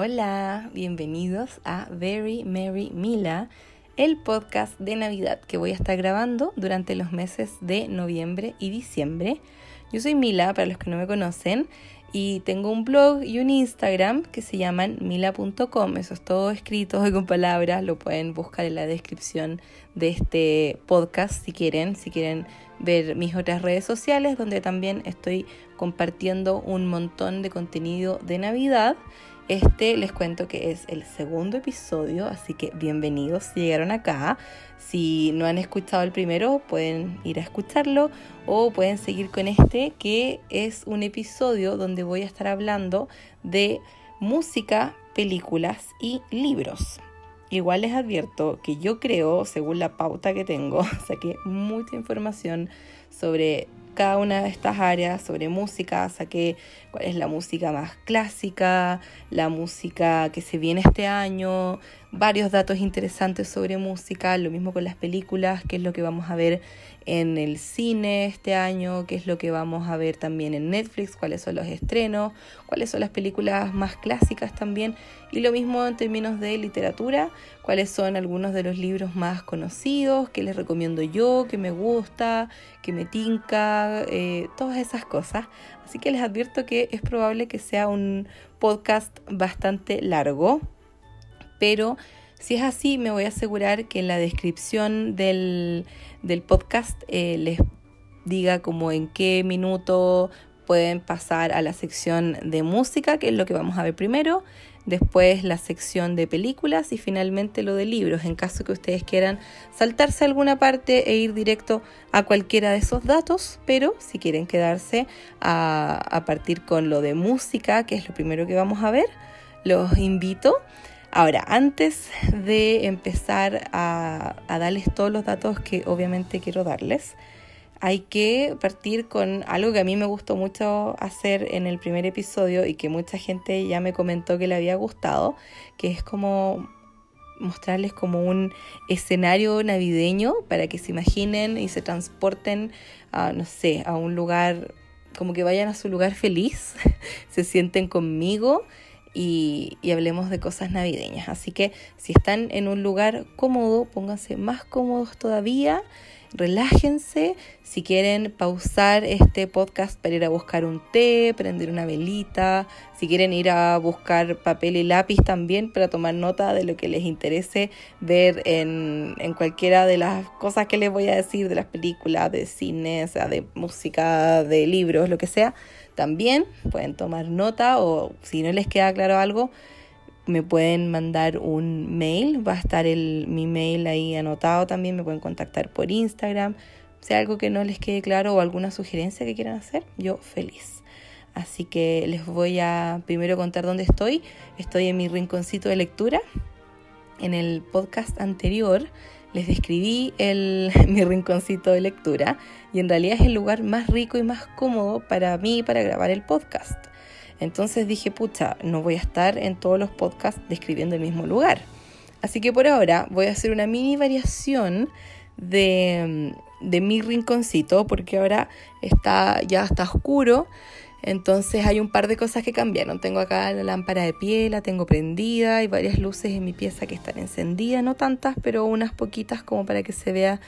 Hola, bienvenidos a Very Merry Mila, el podcast de Navidad que voy a estar grabando durante los meses de noviembre y diciembre. Yo soy Mila, para los que no me conocen, y tengo un blog y un Instagram que se llaman mila.com. Eso es todo escrito y con palabras. Lo pueden buscar en la descripción de este podcast si quieren. Si quieren ver mis otras redes sociales, donde también estoy compartiendo un montón de contenido de Navidad. Este les cuento que es el segundo episodio, así que bienvenidos si llegaron acá. Si no han escuchado el primero, pueden ir a escucharlo o pueden seguir con este, que es un episodio donde voy a estar hablando de música, películas y libros. Igual les advierto que yo creo, según la pauta que tengo, saqué mucha información sobre cada una de estas áreas sobre música, saqué cuál es la música más clásica, la música que se viene este año, varios datos interesantes sobre música, lo mismo con las películas, qué es lo que vamos a ver en el cine este año, qué es lo que vamos a ver también en Netflix, cuáles son los estrenos, cuáles son las películas más clásicas también, y lo mismo en términos de literatura, cuáles son algunos de los libros más conocidos, que les recomiendo yo, que me gusta, que me tinca, eh, todas esas cosas. Así que les advierto que es probable que sea un podcast bastante largo, pero si es así, me voy a asegurar que en la descripción del, podcast eh, les diga como en qué minuto pueden pasar a la sección de música, que es lo que vamos a ver primero, después la sección de películas y finalmente lo de libros, en caso que ustedes quieran saltarse alguna parte e ir directo a cualquiera de esos datos, pero si quieren quedarse a, a partir con lo de música, que es lo primero que vamos a ver, los invito. Ahora, antes de empezar a, darles todos los datos que obviamente quiero darles, hay que partir con algo que a mí me gustó mucho hacer en el primer episodio y que mucha gente ya me comentó que le había gustado, que es como mostrarles como un escenario navideño para que se imaginen y se transporten a, no sé, a un lugar, como que vayan a su lugar feliz, se sienten conmigo y, hablemos de cosas navideñas. Así que si están en un lugar cómodo, pónganse más cómodos todavía, relájense. Si quieren pausar este podcast para ir a buscar un té, prender una velita, si quieren ir a buscar papel y lápiz también para tomar nota de lo que les interese ver en, en cualquiera de las cosas que les voy a decir, de las películas, de cine, sea, de música, de libros, lo que sea también pueden tomar nota o si no les queda claro algo, me pueden mandar un mail, va a estar el, mi mail ahí anotado también, me pueden contactar por Instagram, hay algo que no les quede claro o alguna sugerencia que quieran hacer, yo feliz. Así que les voy a primero contar dónde estoy. Estoy en mi rinconcito de lectura. En el podcast anterior les describí el, mi rinconcito de lectura y en realidad es el lugar más rico y más cómodo para mí para grabar el podcast. Entonces dije, pucha, no voy a estar en todos los podcasts describiendo el mismo lugar. Así que por ahora voy a hacer una mini variación de, de mi rinconcito porque ahora está ya está oscuro entonces hay un par de cosas que cambiaron. Tengo acá la lámpara de pie, la tengo prendida, hay varias luces en mi pieza que están encendidas, no tantas, pero unas poquitas como para que se vea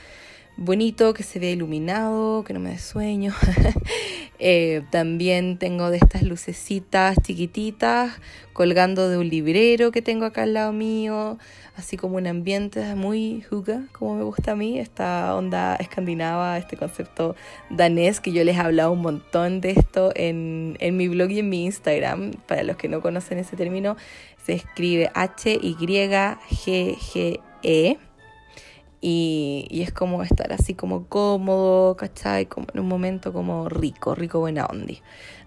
bonito, que se vea iluminado, que no me dé sueño. Eh, también tengo de estas lucecitas chiquititas colgando de un librero que tengo acá al lado mío, así como un ambiente muy juga, como me gusta a mí, esta onda escandinava, este concepto danés, que yo les he hablado un montón de esto en, en mi blog y en mi Instagram. Para los que no conocen ese término, se escribe H-Y-G-G-E y, es como estar así como cómodo, ¿cachai? Como en un momento como rico, rico buena onda.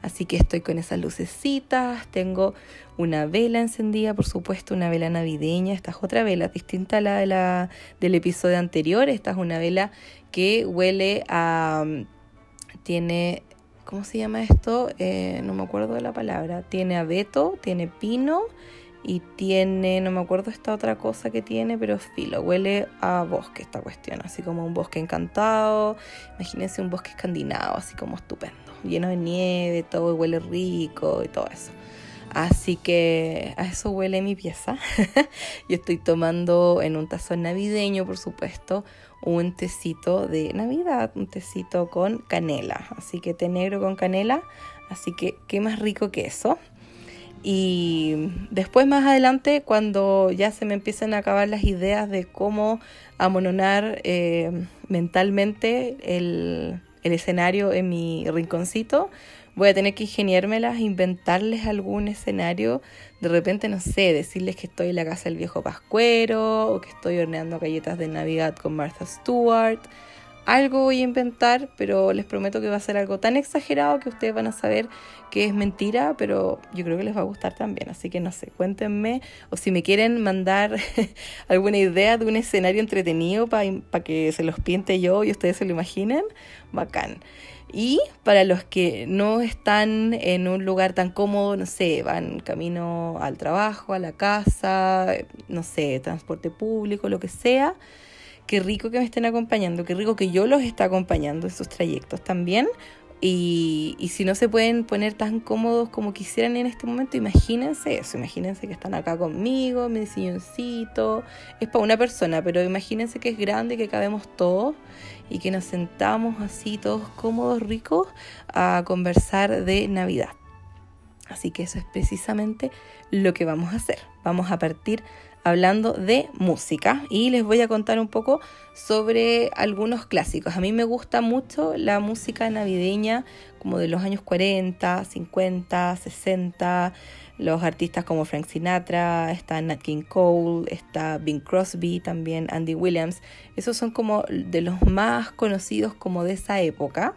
Así que estoy con esas lucecitas, tengo una vela encendida, por supuesto, una vela navideña. Esta es otra vela distinta a la, de la del episodio anterior. Esta es una vela que huele a... tiene... ¿Cómo se llama esto? Eh, no me acuerdo de la palabra. Tiene abeto, tiene pino y tiene, no me acuerdo esta otra cosa que tiene, pero filo, huele a bosque esta cuestión, así como un bosque encantado, imagínense un bosque escandinavo, así como estupendo, lleno de nieve, todo huele rico y todo eso. Así que a eso huele mi pieza. Yo estoy tomando en un tazón navideño, por supuesto, un tecito de Navidad, un tecito con canela. Así que té negro con canela. Así que qué más rico que eso. Y después más adelante, cuando ya se me empiezan a acabar las ideas de cómo amononar eh, mentalmente el, el escenario en mi rinconcito, voy a tener que ingeniármelas, inventarles algún escenario, de repente, no sé, decirles que estoy en la casa del viejo Pascuero o que estoy horneando galletas de Navidad con Martha Stewart. Algo voy a inventar, pero les prometo que va a ser algo tan exagerado que ustedes van a saber que es mentira, pero yo creo que les va a gustar también. Así que no sé, cuéntenme o si me quieren mandar alguna idea de un escenario entretenido para que se los pinte yo y ustedes se lo imaginen, bacán. Y para los que no están en un lugar tan cómodo, no sé, van camino al trabajo, a la casa, no sé, transporte público, lo que sea, qué rico que me estén acompañando, qué rico que yo los esté acompañando en sus trayectos también. Y, y, si no se pueden poner tan cómodos como quisieran en este momento, imagínense eso, imagínense que están acá conmigo, mi silloncito, es para una persona, pero imagínense que es grande, que cabemos todos y que nos sentamos así todos cómodos, ricos, a conversar de Navidad. Así que eso es precisamente lo que vamos a hacer. Vamos a partir hablando de música y les voy a contar un poco sobre algunos clásicos. A mí me gusta mucho la música navideña como de los años 40, 50, 60, los artistas como Frank Sinatra, está Nat King Cole, está Bing Crosby, también Andy Williams. Esos son como de los más conocidos como de esa época.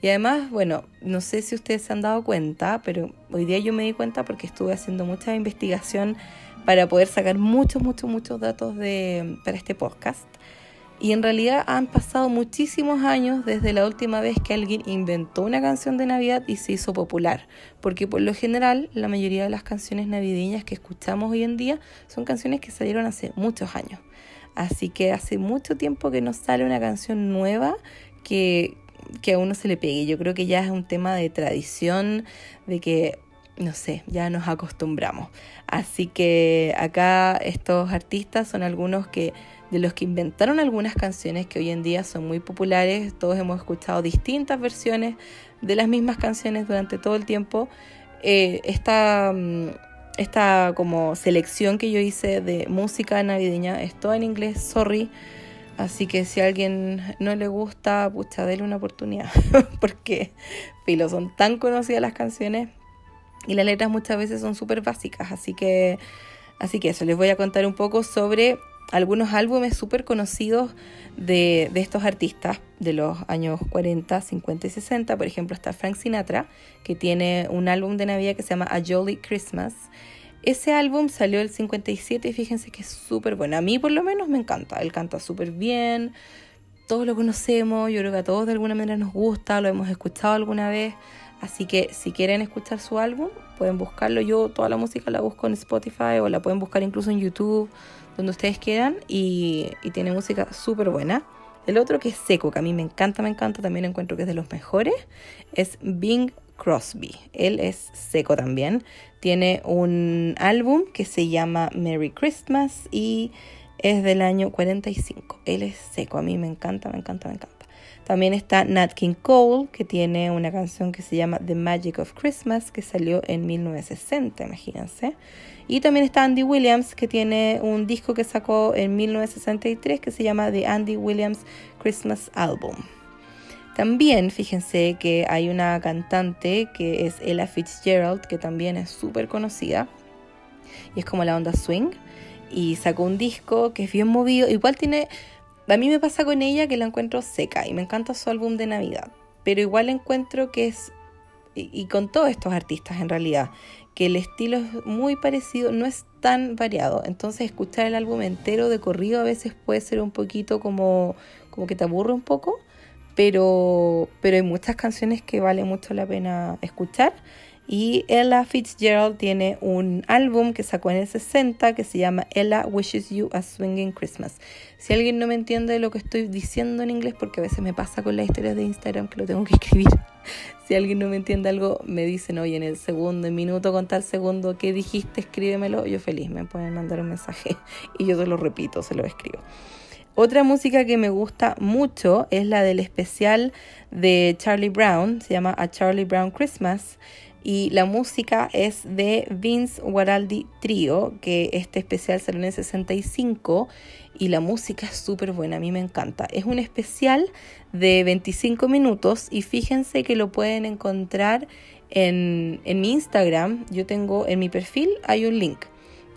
Y además, bueno, no sé si ustedes se han dado cuenta, pero hoy día yo me di cuenta porque estuve haciendo mucha investigación para poder sacar muchos, muchos, muchos datos de, para este podcast. Y en realidad han pasado muchísimos años desde la última vez que alguien inventó una canción de Navidad y se hizo popular. Porque por lo general la mayoría de las canciones navideñas que escuchamos hoy en día son canciones que salieron hace muchos años. Así que hace mucho tiempo que no sale una canción nueva que, que a uno se le pegue. Yo creo que ya es un tema de tradición, de que no sé, ya nos acostumbramos. Así que acá estos artistas son algunos que de los que inventaron algunas canciones que hoy en día son muy populares. Todos hemos escuchado distintas versiones de las mismas canciones durante todo el tiempo. Eh, esta, mm, esta como selección que yo hice de música navideña es toda en inglés, sorry. Así que si a alguien no le gusta, pucha, déle una oportunidad. Porque, filo, son tan conocidas las canciones y las letras muchas veces son súper básicas, así que, así que eso, les voy a contar un poco sobre algunos álbumes súper conocidos de, de, estos artistas de los años 40, 50 y 60. Por ejemplo, está Frank Sinatra, que tiene un álbum de Navidad que se llama A Jolly Christmas. Ese álbum salió el 57 y fíjense que es súper bueno. A mí por lo menos me encanta. Él canta súper bien, todos lo conocemos, yo creo que a todos de alguna manera nos gusta, lo hemos escuchado alguna vez. Así que si quieren escuchar su álbum, pueden buscarlo. Yo toda la música la busco en Spotify o la pueden buscar incluso en YouTube, donde ustedes quieran. Y, tiene música súper buena. El otro que es seco, que a mí me encanta, me encanta, también encuentro que es de los mejores, es Bing Crosby. Él es seco también. Tiene un álbum que se llama Merry Christmas y es del año 45. Él es seco, a mí me encanta, me encanta, me encanta. También está Nat King Cole, que tiene una canción que se llama The Magic of Christmas, que salió en 1960, imagínense. Y también está Andy Williams, que tiene un disco que sacó en 1963 que se llama The Andy Williams Christmas Album. También fíjense que hay una cantante que es Ella Fitzgerald, que también es súper conocida y es como la onda swing. Y sacó un disco que es bien movido. Igual tiene a mí me pasa con ella que la encuentro seca y me encanta su álbum de Navidad, pero igual encuentro que es, y, con todos estos artistas en realidad, que el estilo es muy parecido, no es tan variado. Entonces escuchar el álbum entero de corrido a veces puede ser un poquito como, como que te aburre un poco, pero, pero hay muchas canciones que vale mucho la pena escuchar. Y Ella Fitzgerald tiene un álbum que sacó en el 60 que se llama Ella Wishes You a Swinging Christmas. Si alguien no me entiende lo que estoy diciendo en inglés, porque a veces me pasa con las historias de Instagram que lo tengo que escribir si alguien no me entiende algo, me dicen, oye, en el segundo, en minuto con tal segundo, ¿qué dijiste? Escríbemelo. Yo feliz, me pueden mandar un mensaje y yo se lo repito, se lo escribo. Otra música que me gusta mucho es la del especial de Charlie Brown, se llama A Charlie Brown Christmas y la música es de Vince Guaraldi Trio, que este especial salió en el 65 y la música es súper buena, a mí me encanta. Es un especial de 25 minutos y fíjense que lo pueden encontrar en, en mi Instagram. Yo tengo en mi perfil hay un link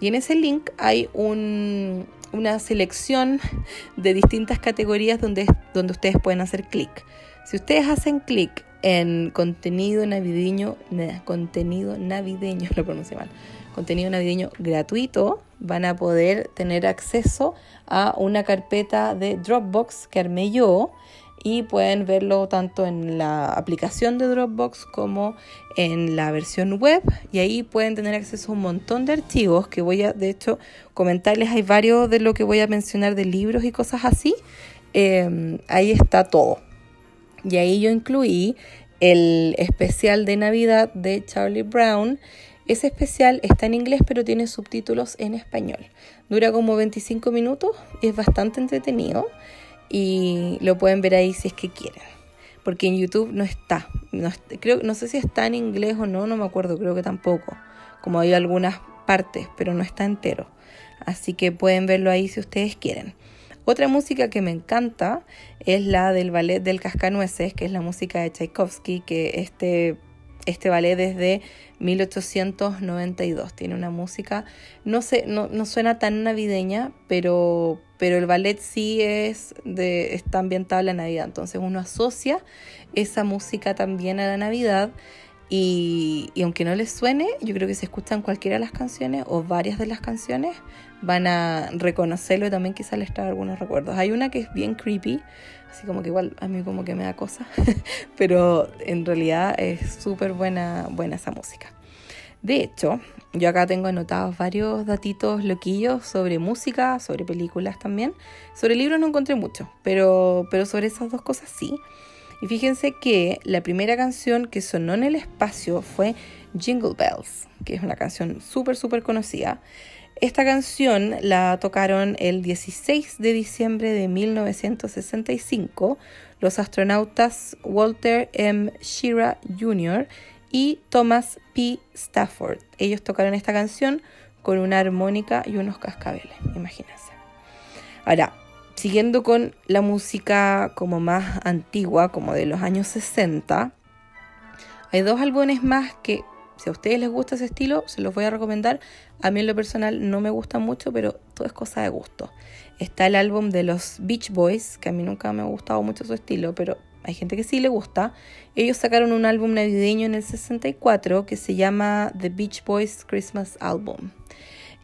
y en ese link hay un, una selección de distintas categorías donde, donde ustedes pueden hacer clic. Si ustedes hacen clic en contenido navideño, contenido navideño, lo pronuncio mal, contenido navideño gratuito, van a poder tener acceso a una carpeta de Dropbox que armé yo y pueden verlo tanto en la aplicación de Dropbox como en la versión web. Y ahí pueden tener acceso a un montón de archivos que voy a de hecho comentarles. Hay varios de lo que voy a mencionar de libros y cosas así. Em, ahí está todo y ahí yo incluí el especial de Navidad de Charlie Brown. Ese especial está en inglés pero tiene subtítulos en español. Dura como 25 minutos, es bastante entretenido y lo pueden ver ahí si es que quieren. Porque en YouTube no está. No, no sé si está en inglés o no, no me acuerdo, creo que tampoco. Como hay algunas partes, pero no está entero. Así que pueden verlo ahí si ustedes quieren. Otra música que me encanta es la del ballet del Cascanueces, que es la música de Tchaikovsky, que este, este ballet desde 1892. Tiene una música, no sé, no, no suena tan navideña, pero, pero el ballet sí es de, está ambientado en la Navidad. Entonces uno asocia esa música también a la Navidad. Y, y, aunque no les suene, yo creo que si escuchan cualquiera de las canciones o varias de las canciones, van a reconocerlo y también quizás les trae algunos recuerdos. Hay una que es bien creepy, así como que igual a mí como que me da cosa, pero en realidad es súper buena, buena esa música. De hecho, yo acá tengo anotados varios datitos loquillos sobre música, sobre películas también. Sobre libros no encontré mucho, pero, pero sobre esas dos cosas sí. Y fíjense que la primera canción que sonó en el espacio fue Jingle Bells, que es una canción súper, súper conocida. Esta canción la tocaron el 16 de diciembre de 1965 los astronautas Walter M. Shira Jr. y Thomas P. Stafford. Ellos tocaron esta canción con una armónica y unos cascabeles, imagínense. Ahora, siguiendo con la música como más antigua, como de los años 60, hay dos álbumes más que si a ustedes les gusta ese estilo, se los voy a recomendar. A mí en lo personal no me gusta mucho, pero todo es cosa de gusto. Está el álbum de los Beach Boys, que a mí nunca me ha gustado mucho su estilo, pero hay gente que sí le gusta. Ellos sacaron un álbum navideño en el 64 que se llama The Beach Boys Christmas Album.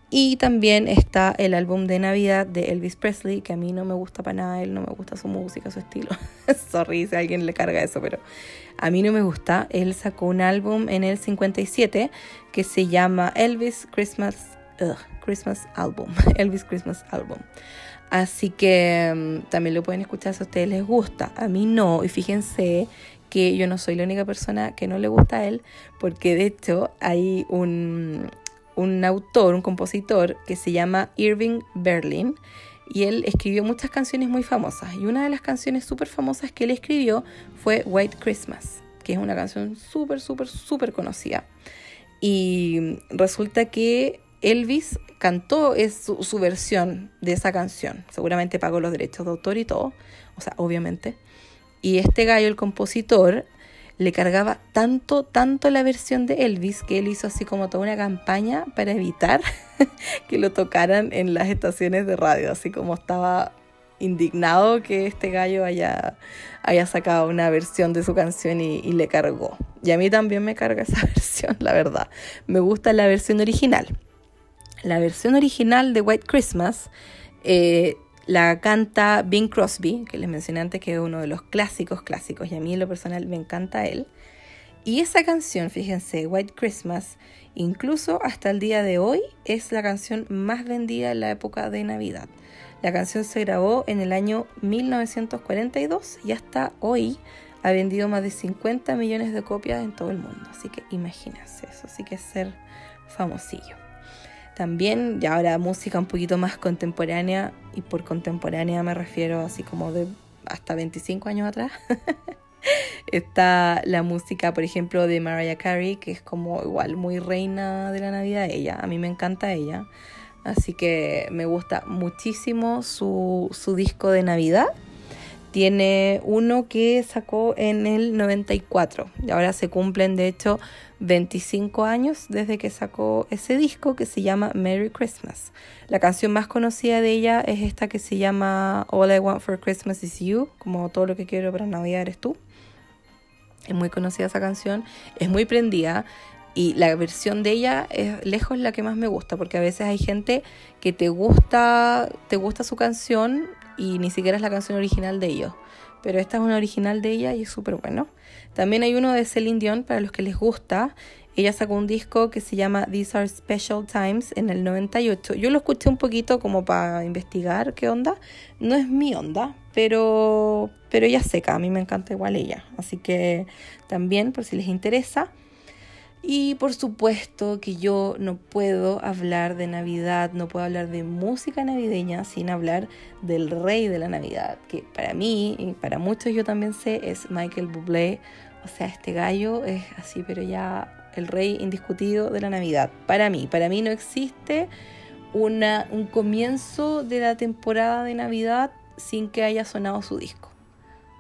Y también está el álbum de Navidad de Elvis Presley, que a mí no me gusta para nada, él no me gusta su música, su estilo. Sorry si alguien le carga eso, pero a mí no me gusta. Él sacó un álbum en el 57 que se llama Elvis Christmas, Christmas Album. Elvis Christmas Album. Así que mm, también lo pueden escuchar si a ustedes les gusta. A mí no, y fíjense que yo no soy la única persona que no le gusta a él, porque de hecho hay un, un autor, un compositor que se llama Irving Berlin y él escribió muchas canciones muy famosas y una de las canciones súper famosas que él escribió fue White Christmas, que es una canción súper, súper, súper conocida. Y resulta que Elvis cantó es su, su, versión de esa canción, seguramente pagó los derechos de autor y todo, o sea, obviamente. Y este gallo, el compositor, le cargaba tanto, tanto la versión de Elvis que él hizo así como toda una campaña para evitar que lo tocaran en las estaciones de radio, así como estaba indignado que este gallo haya, haya sacado una versión de su canción y, le cargó. Y a mí también me carga esa versión, la verdad. Me gusta la versión original. La versión original de White Christmas eh, la canta Bing Crosby, que les mencioné antes que es uno de los clásicos clásicos y a mí en lo personal me encanta él. Y esa canción, fíjense, White Christmas, incluso hasta el día de hoy es la canción más vendida en la época de Navidad. La canción se grabó en el año 1942 y hasta hoy ha vendido más de 50 millones de copias en todo el mundo. Así que imagínense, eso sí que es ser famosillo. También, ya ahora música un poquito más contemporánea, y por contemporánea me refiero así como de hasta 25 años atrás. Está la música, por ejemplo, de Mariah Carey, que es como igual muy reina de la Navidad ella. A mí me encanta ella. Así que me gusta muchísimo su, su disco de Navidad. Tiene uno que sacó en el 94 y ahora se cumplen de hecho 25 años desde que sacó ese disco que se llama Merry Christmas. La canción más conocida de ella es esta que se llama All I Want for Christmas is You, como todo lo que quiero para Navidad eres tú. Es muy conocida esa canción, es muy prendida y la versión de ella es lejos la que más me gusta, porque a veces hay gente que te gusta, te gusta su canción y ni siquiera es la canción original de ellos. Pero esta es una original de ella y es súper bueno. También hay uno de Celine Dion para los que les gusta. Ella sacó un disco que se llama These Are Special Times en el 98. Yo lo escuché un poquito como para investigar qué onda. No es mi onda, pero, pero ella seca. A mí me encanta igual ella. Así que también, por si les interesa. Y por supuesto que yo no puedo hablar de Navidad, no puedo hablar de música navideña sin hablar del rey de la Navidad, que para mí y para muchos yo también sé es Michael Bublé. O sea, este gallo es así, pero ya el rey indiscutido de la Navidad. Para mí, para mí no existe una, un comienzo de la temporada de Navidad sin que haya sonado su disco.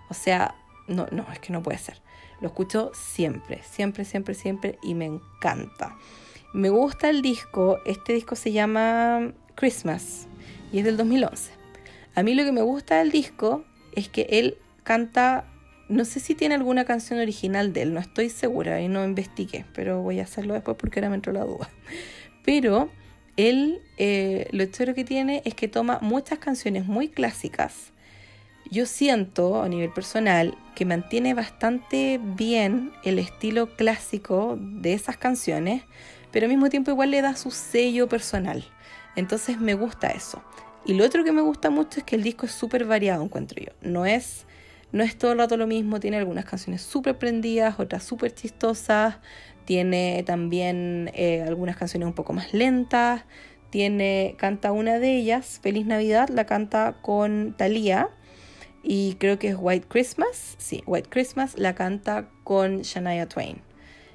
O sea, no, no, es que no puede ser. Lo escucho siempre, siempre, siempre, siempre y me encanta. Me gusta el disco, este disco se llama Christmas y es del 2011. A mí lo que me gusta del disco es que él canta, no sé si tiene alguna canción original de él, no estoy segura y no investigué, pero voy a hacerlo después porque ahora me entró la duda. Pero él, eh, lo chévere que tiene es que toma muchas canciones muy clásicas yo siento a nivel personal que mantiene bastante bien el estilo clásico de esas canciones, pero al mismo tiempo igual le da su sello personal. Entonces me gusta eso. Y lo otro que me gusta mucho es que el disco es súper variado, encuentro yo. No es, no es todo el rato lo mismo, tiene algunas canciones súper prendidas, otras súper chistosas, tiene también eh, algunas canciones un poco más lentas, tiene, canta una de ellas, Feliz Navidad, la canta con Thalía y creo que es White Christmas, sí, White Christmas la canta con Shania Twain.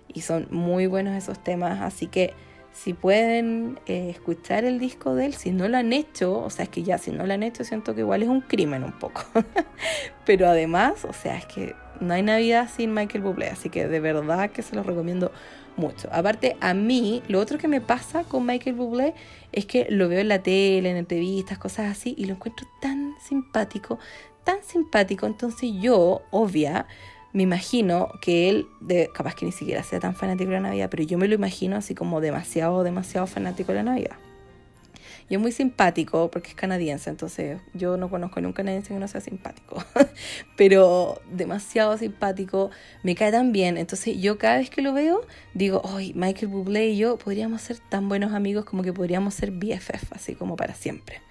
Y son muy buenos esos temas, así que si pueden eh, escuchar el disco de él, si no lo han hecho, o sea, es que ya si no lo han hecho, siento que igual es un crimen un poco. Pero además, o sea, es que no hay Navidad sin Michael Bublé, así que de verdad que se los recomiendo mucho. Aparte, a mí, lo otro que me pasa con Michael Bublé es que lo veo en la tele, en entrevistas, cosas así, y lo encuentro tan simpático, tan simpático, entonces yo, obvia, me imagino que él, de, capaz que ni siquiera sea tan fanático de la Navidad, pero yo me lo imagino así como demasiado, demasiado fanático de la Navidad. Y es muy simpático porque es canadiense, entonces yo no conozco a un canadiense que no sea simpático, pero demasiado simpático, me cae tan bien. Entonces yo cada vez que lo veo digo, hoy Michael Bublé y yo podríamos ser tan buenos amigos como que podríamos ser BFF, así como para siempre.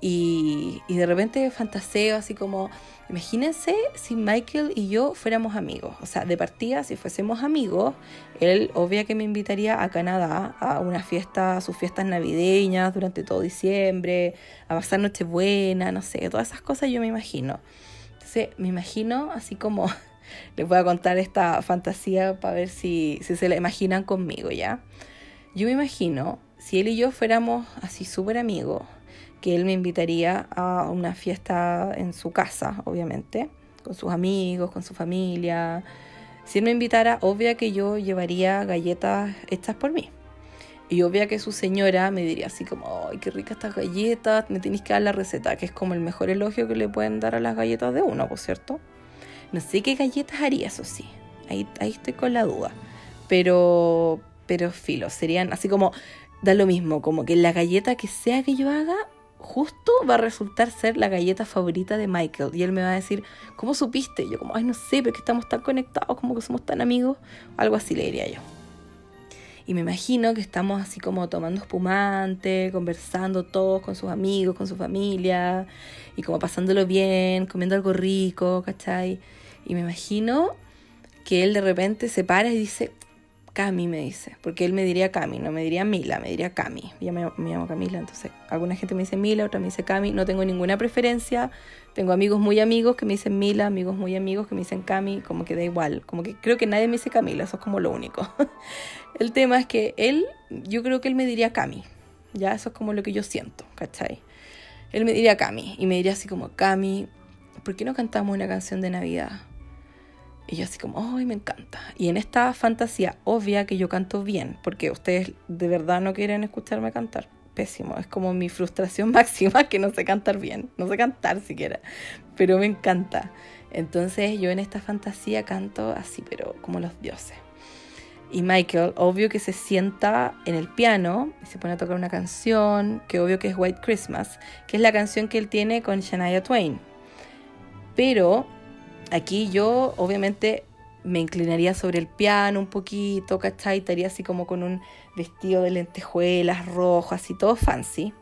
Y, de repente fantaseo así como, imagínense si Michael y yo fuéramos amigos. O sea, de partida, si fuésemos amigos, él obvia que me invitaría a Canadá a una fiesta, a sus fiestas navideñas durante todo diciembre, a pasar Nochebuena, no sé, todas esas cosas yo me imagino. Entonces, me imagino así como, les voy a contar esta fantasía para ver si, si se la imaginan conmigo, ¿ya? Yo me imagino, si él y yo fuéramos así súper amigos, que él me invitaría a una fiesta en su casa, obviamente, con sus amigos, con su familia. Si él me invitara, obvia que yo llevaría galletas hechas por mí. Y obvia que su señora me diría así como, ay, qué ricas estas galletas, me tenéis que dar la receta, que es como el mejor elogio que le pueden dar a las galletas de uno, por cierto. No sé qué galletas haría, eso sí. Ahí, ahí estoy con la duda. Pero, pero filo, serían así como, da lo mismo, como que la galleta que sea que yo haga, justo va a resultar ser la galleta favorita de Michael. Y él me va a decir, ¿cómo supiste? yo como, ay, no sé, pero que estamos tan conectados, como que somos tan amigos. Algo así le diría yo. Y me imagino que estamos así como tomando espumante, conversando todos con sus amigos, con su familia, y como pasándolo bien, comiendo algo rico, ¿cachai? Y me imagino que él de repente se para y dice, Cami me dice, porque él me diría Cami, no me diría Mila, me diría Cami. Yo me, me, llamo Camila, entonces alguna gente me dice Mila, otra me dice Cami, no tengo ninguna preferencia. Tengo amigos muy amigos que me dicen Mila, amigos muy amigos que me dicen Cami, como que da igual, como que creo que nadie me dice Camila, eso es como lo único. el tema es que él, yo creo que él me diría Cami, ya eso es como lo que yo siento, ¿cachai? Él me diría Cami y me diría así como, Cami, ¿por qué no cantamos una canción de Navidad? Y yo así como, ¡ay, me encanta! Y en esta fantasía obvia que yo canto bien, porque ustedes de verdad no quieren escucharme cantar. Pésimo, es como mi frustración máxima que no sé cantar bien, no sé cantar siquiera, pero me encanta. Entonces yo en esta fantasía canto así, pero como los dioses. Y Michael, obvio que se sienta en el piano y se pone a tocar una canción, que obvio que es White Christmas, que es la canción que él tiene con Shania Twain. Pero aquí yo obviamente me inclinaría sobre el piano un poquito, ¿cachai? Estaría así como con un vestido de lentejuelas rojo, así todo fancy.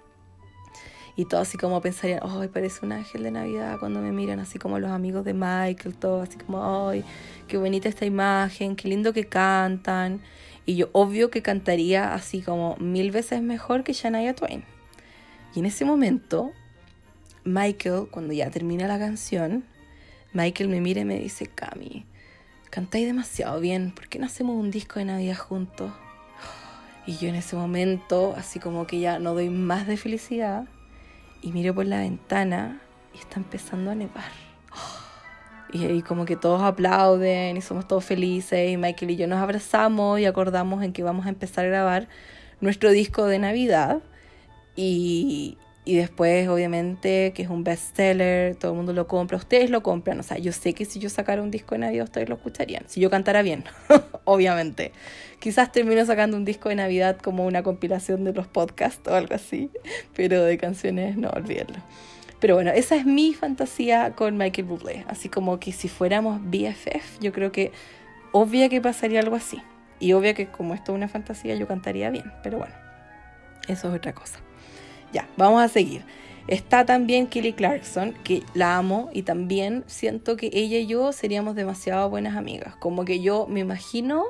Y todo así como pensarían, ay, parece un ángel de Navidad cuando me miran, así como los amigos de Michael, todo así como, ay, qué bonita esta imagen, qué lindo que cantan. Y yo obvio que cantaría así como mil veces mejor que Shania Twain. Y en ese momento, Michael, cuando ya termina la canción, Michael me mira y me dice, Cami, cantáis demasiado bien, ¿por qué no hacemos un disco de Navidad juntos? Y yo en ese momento, así como que ya no doy más de felicidad, y miro por la ventana y está empezando a nevar. Y ahí como que todos aplauden y somos todos felices y Michael y yo nos abrazamos y acordamos en que vamos a empezar a grabar nuestro disco de Navidad. Y, y después, obviamente, que es un bestseller, todo el mundo lo compra, ustedes lo compran. O sea, yo sé que si yo sacara un disco de Navidad, ustedes lo escucharían. Si yo cantara bien, obviamente. Quizás termino sacando un disco de Navidad como una compilación de los podcasts o algo así, pero de canciones, no, olvídenlo. Pero bueno, esa es mi fantasía con Michael Bublé. Así como que si fuéramos BFF, yo creo que obvia que pasaría algo así. Y obvia que como esto es una fantasía, yo cantaría bien. Pero bueno, eso es otra cosa. Ya, vamos a seguir. Está también Kelly Clarkson, que la amo y también siento que ella y yo seríamos demasiado buenas amigas. Como que yo me imagino,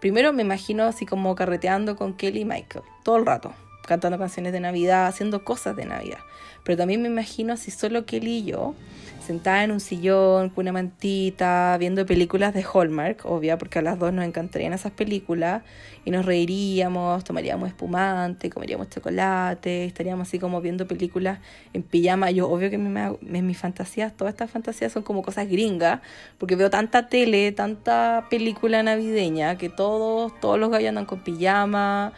primero me imagino así como carreteando con Kelly y Michael, todo el rato, cantando canciones de Navidad, haciendo cosas de Navidad. Pero también me imagino así solo Kelly y yo sentada en un sillón con una mantita, viendo películas de Hallmark, obvia, porque a las dos nos encantarían esas películas, y nos reiríamos, tomaríamos espumante, comeríamos chocolate, estaríamos así como viendo películas en pijama. Yo, obvio que en mis fantasías, todas estas fantasías son como cosas gringas, porque veo tanta tele, tanta película navideña, que todos, todos los gallos andan con pijama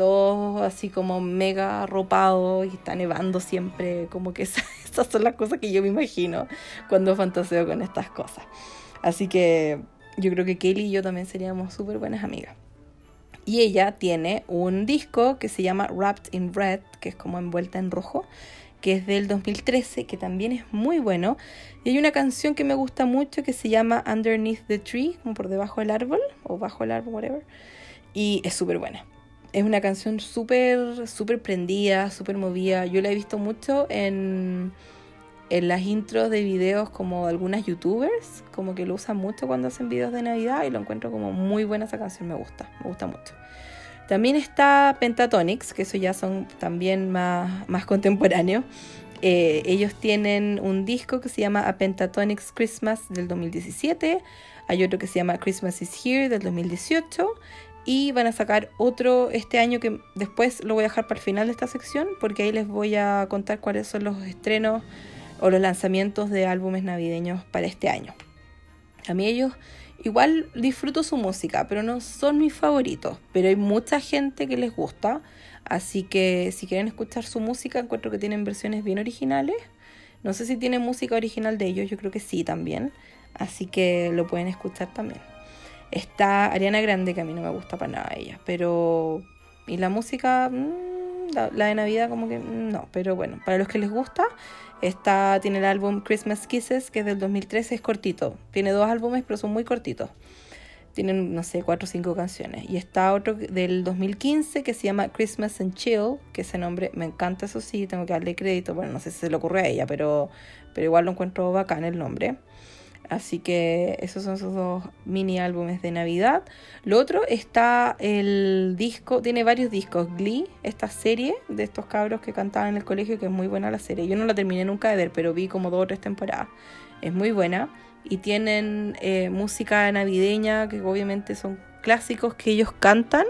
todos así como mega arropados y está nevando siempre, como que esas, son las cosas que yo me imagino cuando fantaseo con estas cosas. Así que yo creo que Kelly y yo también seríamos súper buenas amigas. Y ella tiene un disco que se llama Wrapped in Red, que es como envuelta en rojo, que es del 2013, que también es muy bueno. Y hay una canción que me gusta mucho que se llama Underneath the Tree, como por debajo del árbol, o bajo el árbol, whatever. Y es súper buena es una canción súper, súper prendida, súper movida. Yo la he visto mucho en, en las intros de videos como algunas youtubers, como que lo usan mucho cuando hacen videos de Navidad y lo encuentro como muy buena esa canción, me gusta, me gusta mucho. También está Pentatonics, que eso ya son también más, más contemporáneos. Eh, ellos tienen un disco que se llama A Pentatonics Christmas del 2017. Hay otro que se llama Christmas is Here del 2018 y van a sacar otro este año que después lo voy a dejar para el final de esta sección porque ahí les voy a contar cuáles son los estrenos o los lanzamientos de álbumes navideños para este año. A mí ellos igual disfruto su música, pero no son mis favoritos, pero hay mucha gente que les gusta, así que si quieren escuchar su música encuentro que tienen versiones bien originales. No sé si tienen música original de ellos, yo creo que sí también, así que lo pueden escuchar también. Está Ariana Grande, que a mí no me gusta para nada ella, pero... Y la música, mm, la, de Navidad como que mm, no, pero bueno, para los que les gusta, está, tiene el álbum Christmas Kisses, que es del 2013, es cortito. Tiene dos álbumes, pero son muy cortitos. Tienen, no sé, cuatro o cinco canciones. Y está otro del 2015 que se llama Christmas and Chill, que ese nombre me encanta, eso sí, tengo que darle crédito. Bueno, no sé si se le ocurre a ella, pero, pero igual lo encuentro bacán el nombre. Así que esos son sus dos mini álbumes de Navidad. Lo otro está el disco, tiene varios discos. Glee, esta serie de estos cabros que cantaban en el colegio, que es muy buena la serie. Yo no la terminé nunca de ver, pero vi como dos o tres temporadas. Es muy buena. Y tienen eh, música navideña, que obviamente son clásicos que ellos cantan.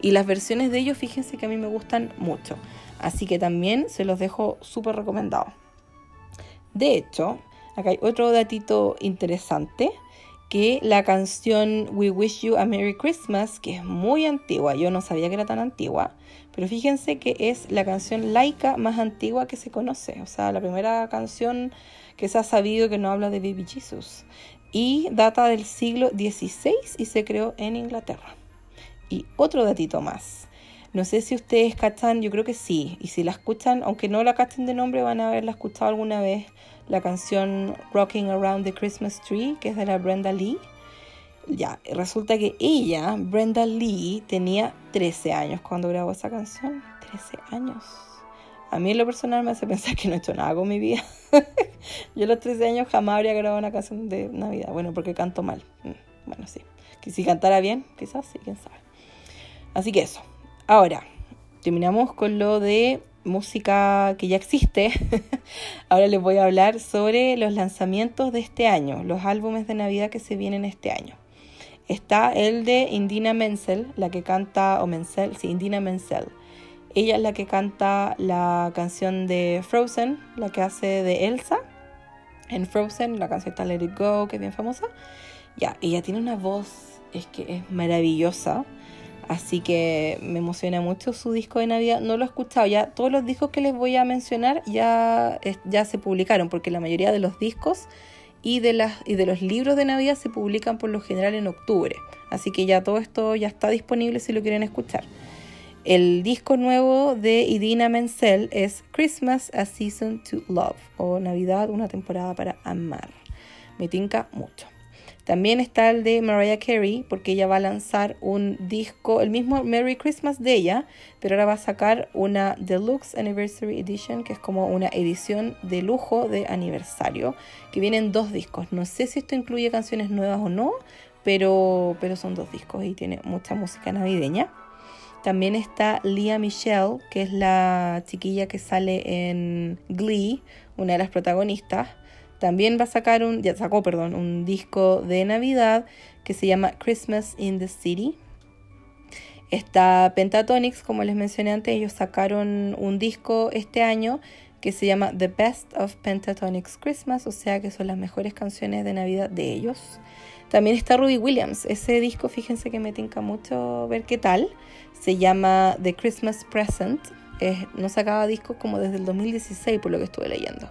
Y las versiones de ellos, fíjense que a mí me gustan mucho. Así que también se los dejo súper recomendados. De hecho, Acá hay otro datito interesante, que la canción We Wish You a Merry Christmas, que es muy antigua, yo no sabía que era tan antigua, pero fíjense que es la canción laica más antigua que se conoce, o sea, la primera canción que se ha sabido que no habla de Baby Jesus, y data del siglo XVI y se creó en Inglaterra. Y otro datito más. No sé si ustedes cachan, yo creo que sí. Y si la escuchan, aunque no la cachen de nombre, van a haberla escuchado alguna vez la canción Rocking Around the Christmas Tree, que es de la Brenda Lee. Ya, resulta que ella, Brenda Lee, tenía 13 años cuando grabó esa canción. 13 años. A mí en lo personal me hace pensar que no he hecho nada con mi vida. Yo a los 13 años jamás habría grabado una canción de Navidad. Bueno, porque canto mal. Mm, bueno, sí. Que si cantara bien, quizás sí, quién sabe. Así que eso. Ahora, terminamos con lo de música que ya existe. Ahora les voy a hablar sobre los lanzamientos de este año, los álbumes de Navidad que se vienen este año. Está el de Indina Menzel, la que canta, o Menzel, sí, Indina Menzel. Ella es la que canta la canción de Frozen, la que hace de Elsa en Frozen, la canción está Let It Go, que es bien famosa. Ya, ella tiene una voz, es que es maravillosa. Así que me emociona mucho su disco de Navidad. No lo he escuchado ya. Todos los discos que les voy a mencionar ya, ya se publicaron porque la mayoría de los discos y de, las, y de los libros de Navidad se publican por lo general en octubre. Así que ya todo esto ya está disponible si lo quieren escuchar. El disco nuevo de Idina Menzel es Christmas a Season to Love o Navidad, una temporada para amar. Me tinca mucho. También está el de Mariah Carey, porque ella va a lanzar un disco, el mismo Merry Christmas de ella, pero ahora va a sacar una Deluxe Anniversary Edition, que es como una edición de lujo de aniversario, que vienen dos discos. No sé si esto incluye canciones nuevas o no, pero, pero son dos discos y tiene mucha música navideña. También está Leah Michelle, que es la chiquilla que sale en Glee, una de las protagonistas. También va a sacar un, ya sacó, perdón, un disco de Navidad que se llama Christmas in the City. Está Pentatonix, como les mencioné antes, ellos sacaron un disco este año que se llama The Best of Pentatonix Christmas, o sea que son las mejores canciones de Navidad de ellos. También está Ruby Williams, ese disco fíjense que me tinca mucho ver qué tal. Se llama The Christmas Present, no sacaba discos como desde el 2016 por lo que estuve leyendo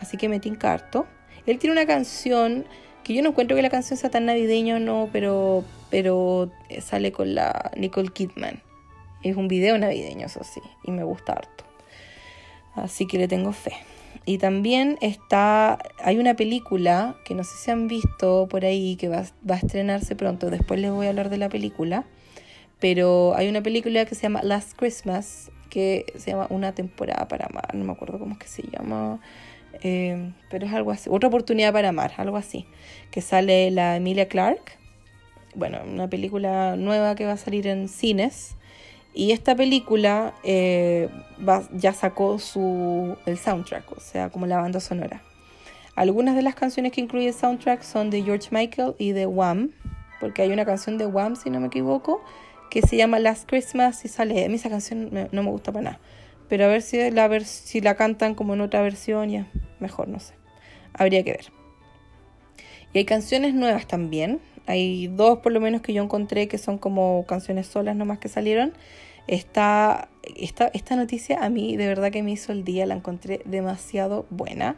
así que metí en carto. Él tiene una canción que yo no encuentro que la canción sea tan navideña o no, pero, pero sale con la Nicole Kidman. Es un video navideño, eso sí, y me gusta harto. Así que le tengo fe. Y también está, hay una película que no sé si han visto por ahí, que va, va a estrenarse pronto, después les voy a hablar de la película, pero hay una película que se llama Last Christmas, que se llama Una temporada para amar, no me acuerdo cómo es que se llama eh, pero es algo así, otra oportunidad para amar, algo así, que sale la Emilia Clarke, bueno, una película nueva que va a salir en cines, y esta película eh, ya sacó su, el soundtrack, o sea, como la banda sonora. Algunas de las canciones que incluye el soundtrack son de George Michael y de Wham, porque hay una canción de Wham, si no me equivoco, que se llama Last Christmas y sale, a mí esa canción no me gusta para nada pero a ver si la, ver si la cantan como en otra versión, ya mejor, no sé. Habría que ver. Y hay canciones nuevas también. Hay dos por lo menos que yo encontré que son como canciones solas nomás que salieron. Esta, esta, esta noticia a mí de verdad que me hizo el día, la encontré demasiado buena.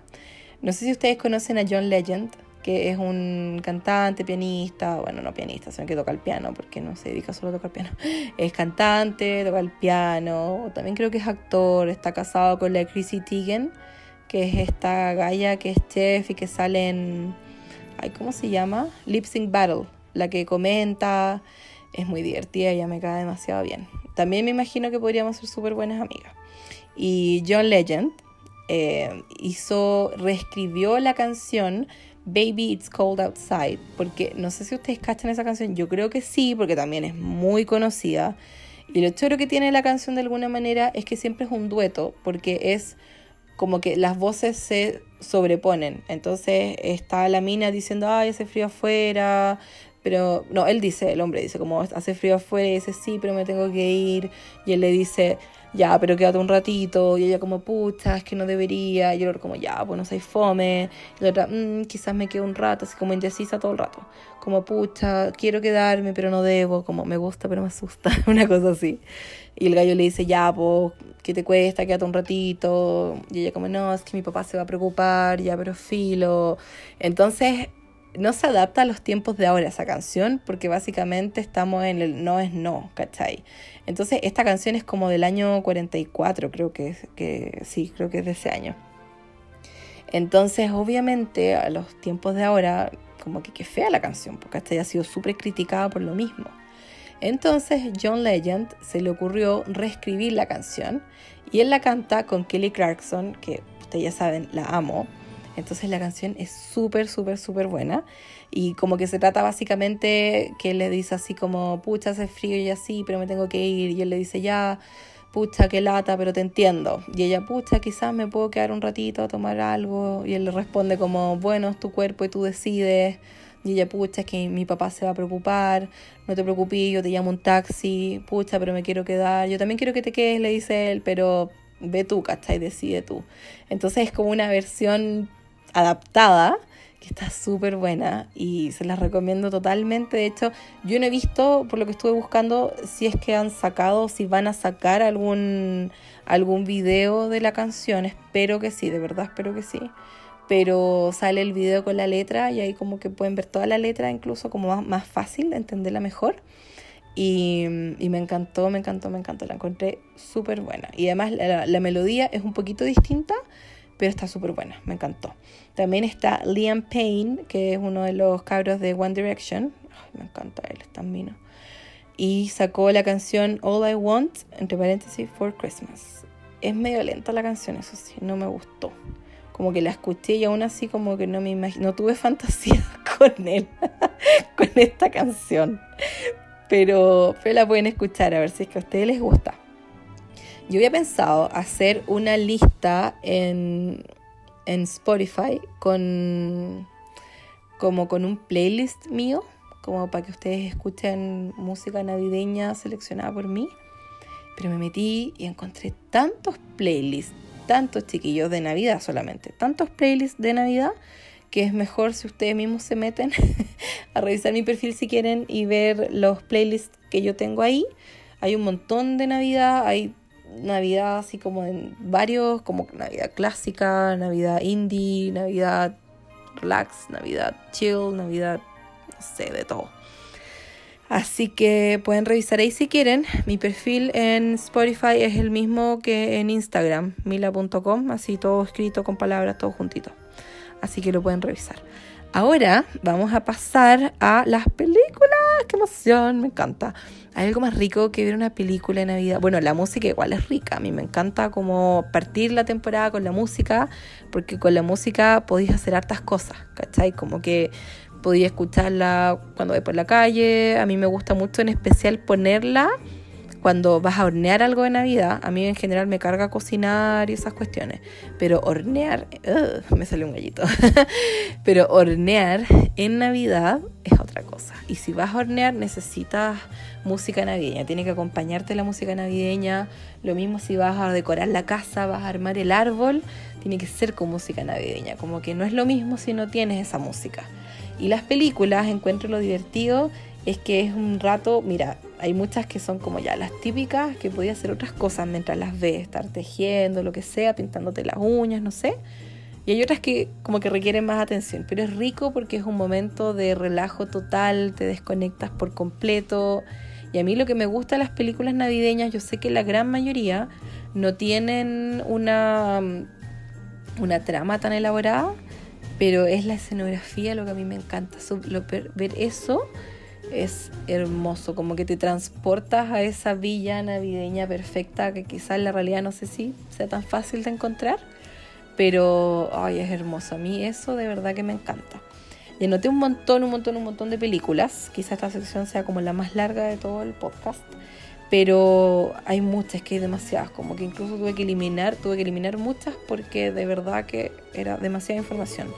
No sé si ustedes conocen a John Legend que es un cantante, pianista, bueno, no pianista, sino que toca el piano, porque no se dedica solo a tocar piano. Es cantante, toca el piano, también creo que es actor, está casado con la Chrissy Teigen, que es esta galla que es chef y que sale en, ¿cómo se llama? Lip Sync Battle, la que comenta, es muy divertida, ella me cae demasiado bien. También me imagino que podríamos ser súper buenas amigas. Y John Legend eh, hizo, reescribió la canción Baby It's Cold Outside, porque no sé si ustedes cachan esa canción, yo creo que sí, porque también es muy conocida. Y lo choro que tiene la canción de alguna manera es que siempre es un dueto, porque es como que las voces se sobreponen. Entonces está la mina diciendo, ay, hace frío afuera, pero no, él dice, el hombre dice, como hace frío afuera, y dice, sí, pero me tengo que ir. Y él le dice, ya, pero quédate un ratito. Y ella como, pucha, es que no debería. Y el otro como, ya, pues no soy fome. Y la otra, mmm, quizás me quedo un rato, así como indecisa todo el rato. Como, pucha, quiero quedarme, pero no debo. Como, me gusta, pero me asusta. Una cosa así. Y el gallo le dice, ya, pues, ¿qué te cuesta? Quédate un ratito. Y ella como, no, es que mi papá se va a preocupar, ya, pero filo. Entonces no se adapta a los tiempos de ahora esa canción, porque básicamente estamos en el no es no, ¿cachai? Entonces esta canción es como del año 44, creo que, que sí, creo que es de ese año. Entonces, obviamente, a los tiempos de ahora, como que qué fea la canción, porque esta ya ha sido súper criticada por lo mismo. Entonces, John Legend se le ocurrió reescribir la canción y él la canta con Kelly Clarkson, que ustedes ya saben, la amo. Entonces la canción es súper, súper, súper buena. Y como que se trata básicamente que le dice así como, pucha, hace frío y así, pero me tengo que ir. Y él le dice, ya, pucha, qué lata, pero te entiendo. Y ella, pucha, quizás me puedo quedar un ratito a tomar algo. Y él le responde como, bueno, es tu cuerpo y tú decides. Y ella, pucha, es que mi papá se va a preocupar, no te preocupes, yo te llamo un taxi, pucha, pero me quiero quedar. Yo también quiero que te quedes, le dice él, pero ve tú, ¿cachai? Decide tú. Entonces es como una versión adaptada que está súper buena y se las recomiendo totalmente. De hecho, yo no he visto, por lo que estuve buscando, si es que han sacado, si van a sacar algún, algún video de la canción. Espero que sí, de verdad espero que sí. Pero sale el video con la letra y ahí como que pueden ver toda la letra, incluso como más, fácil de entenderla mejor. Y, me encantó, me encantó, me encantó. La encontré súper buena. Y además la melodía es un poquito distinta pero está súper buena, me encantó. También está Liam Payne, que es uno de los cabros de One Direction. me encanta él, es tan mino. Y sacó la canción All I Want, entre paréntesis, for Christmas. Es medio lenta la canción, eso sí, no me gustó. Como que la escuché y aún así como que no me imagino, no tuve fantasía con él, con esta canción. Pero, pero la pueden escuchar a ver si es que a ustedes les gusta. Yo había pensado hacer una lista en, Spotify con como con un playlist mío, como para que ustedes escuchen música navideña seleccionada por mí. Pero me metí y encontré tantos playlists, tantos chiquillos de Navidad solamente, tantos playlists de Navidad que es mejor si ustedes mismos se meten a revisar mi perfil si quieren y ver los playlists que yo tengo ahí. Hay un montón de Navidad, hay Navidad así como en varios, como Navidad clásica, Navidad indie, Navidad relax, Navidad chill, Navidad, no sé, de todo. Así que pueden revisar ahí si quieren. Mi perfil en Spotify es el mismo que en Instagram, mila.com, así todo escrito con palabras, todo juntito. Así que lo pueden revisar. Ahora vamos a pasar a las películas. ¡Qué emoción! Me encanta. Hay algo más rico que ver una película de Navidad. Bueno, la música igual es rica. A mí me encanta como partir la temporada con la música, porque con la música podéis hacer hartas cosas, ¿cachai? Como que podía escucharla cuando voy por la calle. A mí me gusta mucho en especial ponerla cuando vas a hornear algo de Navidad, a mí en general me carga cocinar y esas cuestiones, pero hornear, me salió un gallito, pero hornear en Navidad es otra cosa. Y si vas a hornear necesitas música navideña, tiene que acompañarte la música navideña, lo mismo si vas a decorar la casa, vas a armar el árbol, tiene que ser con música navideña, como que no es lo mismo si no tienes esa música. Y las películas, encuentro lo divertido, es que es un rato, mira, hay muchas que son como ya las típicas, que podías hacer otras cosas mientras las ves, estar tejiendo, lo que sea, pintándote las uñas, no sé. Y hay otras que como que requieren más atención, pero es rico porque es un momento de relajo total, te desconectas por completo. Y a mí lo que me gusta de las películas navideñas, yo sé que la gran mayoría no tienen una, una trama tan elaborada, pero es la escenografía lo que a mí me encanta, ver eso es hermoso, como que te transportas a esa villa navideña perfecta que quizás en la realidad no sé si sea tan fácil de encontrar, pero ay, es hermoso. A mí eso de verdad que me encanta. Y anoté un montón, un montón, un montón de películas. Quizá esta sección sea como la más larga de todo el podcast. Pero hay muchas, que hay demasiadas. Como que incluso tuve que eliminar, tuve que eliminar muchas porque de verdad que era demasiada información.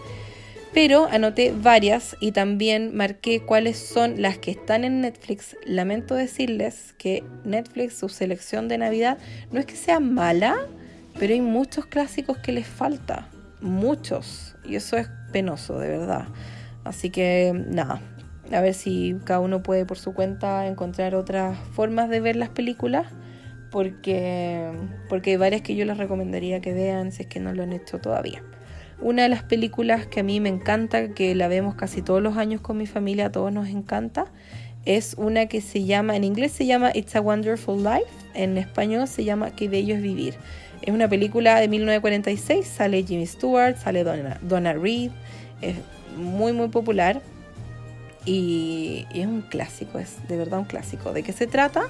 Pero anoté varias y también marqué cuáles son las que están en Netflix. Lamento decirles que Netflix, su selección de Navidad, no es que sea mala, pero hay muchos clásicos que les falta. Muchos. Y eso es penoso, de verdad. Así que nada, a ver si cada uno puede por su cuenta encontrar otras formas de ver las películas, porque, porque hay varias que yo les recomendaría que vean si es que no lo han hecho todavía. Una de las películas que a mí me encanta, que la vemos casi todos los años con mi familia, a todos nos encanta, es una que se llama, en inglés se llama It's a Wonderful Life, en español se llama Qué bello es vivir. Es una película de 1946, sale Jimmy Stewart, sale Donna, Donna Reed, es muy muy popular y, es un clásico, es de verdad un clásico. ¿De qué se trata?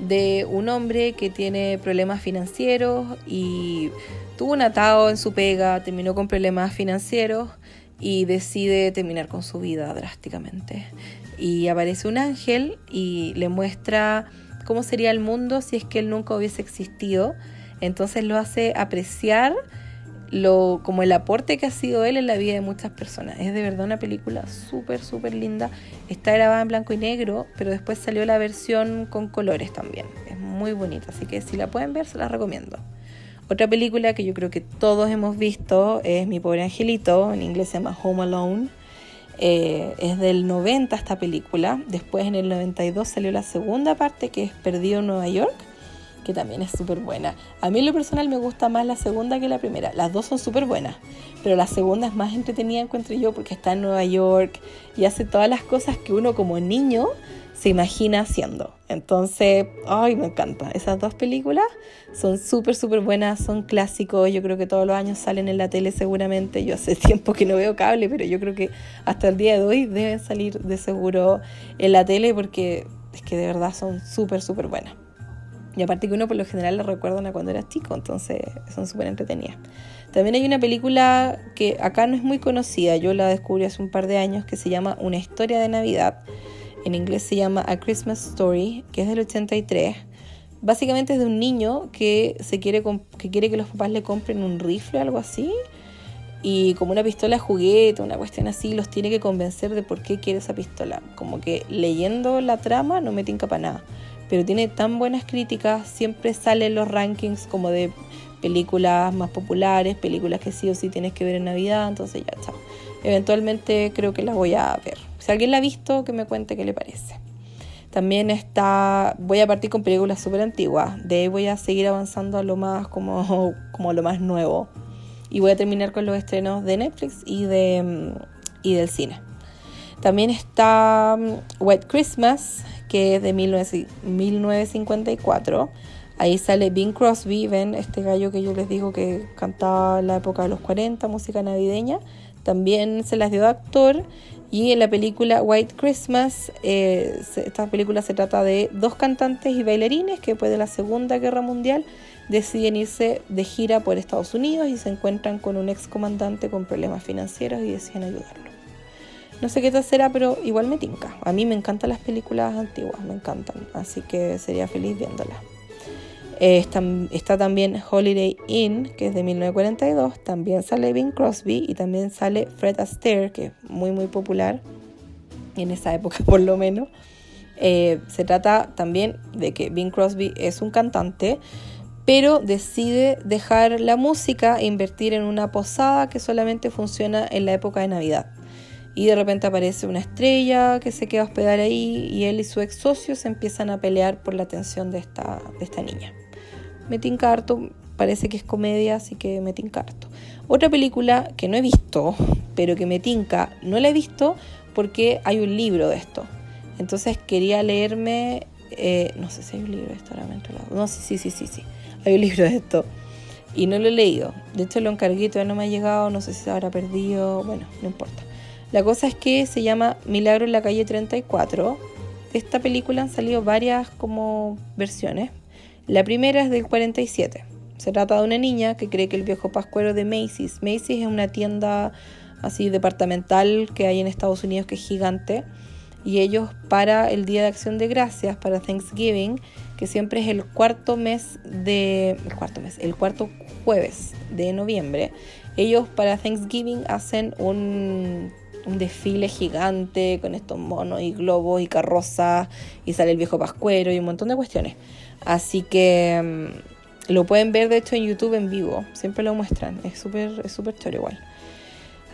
De un hombre que tiene problemas financieros y tuvo un atado en su pega, terminó con problemas financieros y decide terminar con su vida drásticamente. Y aparece un ángel y le muestra cómo sería el mundo si es que él nunca hubiese existido. Entonces lo hace apreciar lo, como el aporte que ha sido él en la vida de muchas personas. Es de verdad una película súper, súper linda. Está grabada en blanco y negro, pero después salió la versión con colores también. Es muy bonita, así que si la pueden ver, se la recomiendo. Otra película que yo creo que todos hemos visto es Mi pobre angelito, en inglés se llama Home Alone. Eh, es del 90 esta película. Después en el 92 salió la segunda parte que es Perdido en Nueva York que también es súper buena. A mí en lo personal me gusta más la segunda que la primera. Las dos son súper buenas, pero la segunda es más entretenida, encuentro yo, porque está en Nueva York y hace todas las cosas que uno como niño se imagina haciendo. Entonces, ay, me encanta. Esas dos películas son súper, súper buenas, son clásicos. Yo creo que todos los años salen en la tele seguramente. Yo hace tiempo que no veo cable, pero yo creo que hasta el día de hoy deben salir de seguro en la tele porque es que de verdad son súper, súper buenas. Y aparte que uno por lo general le recuerdan a cuando era chico, entonces son súper entretenidas. También hay una película que acá no es muy conocida, yo la descubrí hace un par de años, que se llama Una historia de Navidad. En inglés se llama A Christmas Story, que es del 83. Básicamente es de un niño que, se quiere, que quiere que los papás le compren un rifle o algo así. Y como una pistola juguete, una cuestión así, los tiene que convencer de por qué quiere esa pistola. Como que leyendo la trama no me tinca para nada pero tiene tan buenas críticas, siempre sale en los rankings como de películas más populares, películas que sí o sí tienes que ver en Navidad, entonces ya está. Eventualmente creo que la voy a ver. Si alguien la ha visto, que me cuente qué le parece. También está, voy a partir con películas súper antiguas, de ahí voy a seguir avanzando a lo más como, como lo más nuevo. Y voy a terminar con los estrenos de Netflix y, de, y del cine. También está mm, White Christmas, que es de 1954. Ahí sale Bing Crosby, ven este gallo que yo les digo que cantaba en la época de los 40, música navideña. También se las dio de actor. Y en la película White Christmas, eh, esta película se trata de dos cantantes y bailarines que después de la Segunda Guerra Mundial deciden irse de gira por Estados Unidos y se encuentran con un ex comandante con problemas financieros y deciden ayudarlo. No sé qué tal será, pero igual me tinca. A mí me encantan las películas antiguas, me encantan. Así que sería feliz viéndolas. Eh, está, también Holiday Inn, que es de 1942. También sale Bing Crosby y también sale Fred Astaire, que es muy, muy popular en esa época, por lo menos. Eh, se trata también de que Bing Crosby es un cantante, pero decide dejar la música e invertir en una posada que solamente funciona en la época de Navidad y de repente aparece una estrella que se queda a hospedar ahí y él y su ex socio se empiezan a pelear por la atención de esta, de esta niña. Me harto, parece que es comedia, así que me harto. Otra película que no he visto, pero que me tinca, no la he visto porque hay un libro de esto. Entonces quería leerme, eh, no sé si hay un libro de esto, ahora me No, sí, sí, sí, sí, sí, hay un libro de esto. Y no lo he leído. De hecho lo encargué, todavía no me ha llegado, no sé si se habrá perdido, bueno, no importa. La cosa es que se llama Milagro en la calle 34. De esta película han salido varias como versiones. La primera es del 47. Se trata de una niña que cree que el viejo pascuero de Macy's. Macy's es una tienda así departamental que hay en Estados Unidos que es gigante. Y ellos para el Día de Acción de Gracias, para Thanksgiving, que siempre es el cuarto mes de... El cuarto mes, el cuarto jueves de noviembre, ellos para Thanksgiving hacen un, un desfile gigante con estos monos y globos y carrozas y sale el viejo pascuero y un montón de cuestiones. Así que mm, lo pueden ver de hecho en YouTube en vivo, siempre lo muestran, es súper es súper chévere igual.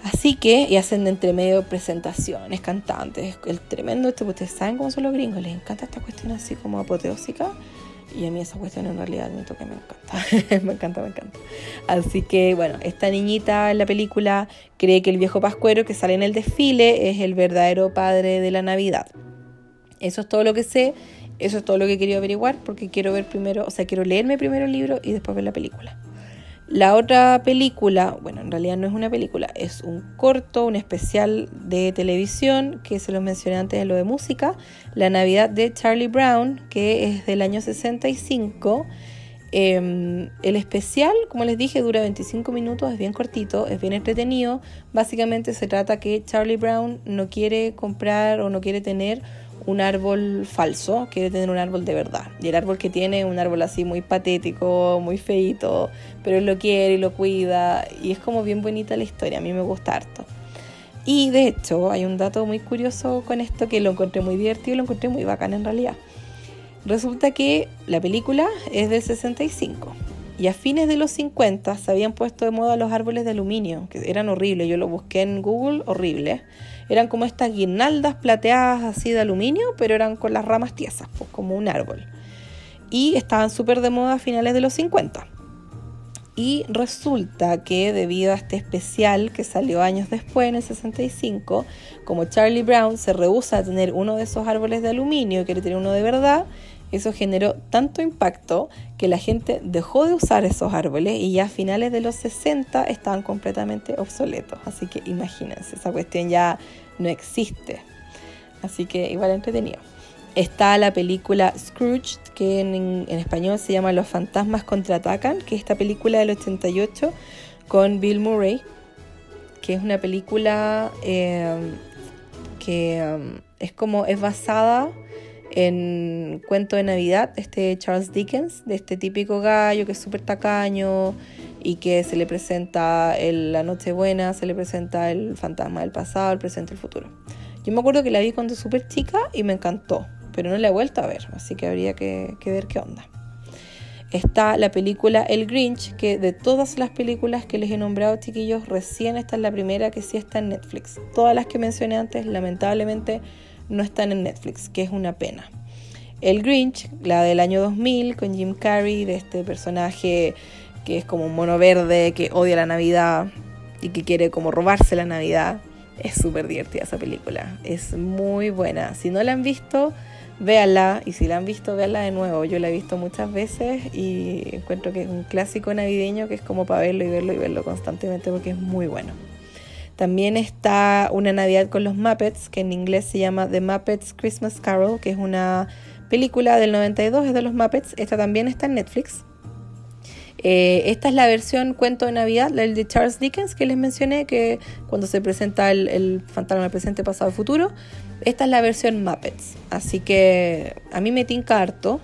Así que, y hacen de entre medio presentaciones, cantantes, el tremendo este, ustedes saben cómo son los gringos, les encanta esta cuestión así como apoteósica. Y a mí esa cuestión en realidad admito que me encanta. me encanta, me encanta. Así que bueno, esta niñita en la película cree que el viejo Pascuero que sale en el desfile es el verdadero padre de la Navidad. Eso es todo lo que sé. Eso es todo lo que quería averiguar porque quiero ver primero, o sea, quiero leerme primero el libro y después ver la película. La otra película, bueno, en realidad no es una película, es un corto, un especial de televisión que se lo mencioné antes en lo de música, La Navidad de Charlie Brown, que es del año 65. Em, el especial, como les dije, dura 25 minutos, es bien cortito, es bien entretenido. Básicamente se trata que Charlie Brown no quiere comprar o no quiere tener un árbol falso, quiere tener un árbol de verdad. Y el árbol que tiene es un árbol así muy patético, muy feito, pero él lo quiere y lo cuida. Y es como bien bonita la historia, a mí me gusta harto. Y de hecho, hay un dato muy curioso con esto que lo encontré muy divertido y lo encontré muy bacán en realidad. Resulta que la película es del 65 y a fines de los 50 se habían puesto de moda los árboles de aluminio, que eran horribles. Yo lo busqué en Google, horrible eran como estas guirnaldas plateadas así de aluminio, pero eran con las ramas tiesas, pues como un árbol. Y estaban súper de moda a finales de los 50. Y resulta que debido a este especial que salió años después, en el 65, como Charlie Brown se rehúsa a tener uno de esos árboles de aluminio y quiere tener uno de verdad, eso generó tanto impacto que la gente dejó de usar esos árboles y ya a finales de los 60 estaban completamente obsoletos. Así que imagínense, esa cuestión ya no existe. Así que igual entretenido. Está la película Scrooge, que en, español se llama Los fantasmas contraatacan, que es esta película del 88 con Bill Murray, que es una película eh, que um, es como es basada en Cuento de Navidad, este Charles Dickens, de este típico gallo que es súper tacaño y que se le presenta el, la Nochebuena, se le presenta el fantasma del pasado, el presente, el futuro. Yo me acuerdo que la vi cuando súper chica y me encantó, pero no la he vuelto a ver, así que habría que, que ver qué onda. Está la película El Grinch, que de todas las películas que les he nombrado, chiquillos, recién esta es la primera que sí está en Netflix. Todas las que mencioné antes, lamentablemente, no están en Netflix, que es una pena. El Grinch, la del año 2000, con Jim Carrey, de este personaje que es como un mono verde, que odia la Navidad y que quiere como robarse la Navidad. Es súper divertida esa película, es muy buena. Si no la han visto, véanla y si la han visto, véanla de nuevo. Yo la he visto muchas veces y encuentro que es un clásico navideño que es como para verlo y verlo y verlo constantemente porque es muy bueno. También está Una Navidad con los Muppets, que en inglés se llama The Muppets Christmas Carol, que es una película del 92, es de los Muppets. Esta también está en Netflix. Eh, esta es la versión cuento de Navidad, la de Charles Dickens que les mencioné, que cuando se presenta el, fantasma del presente, pasado y futuro. Esta es la versión Muppets. Así que a mí me tinca harto.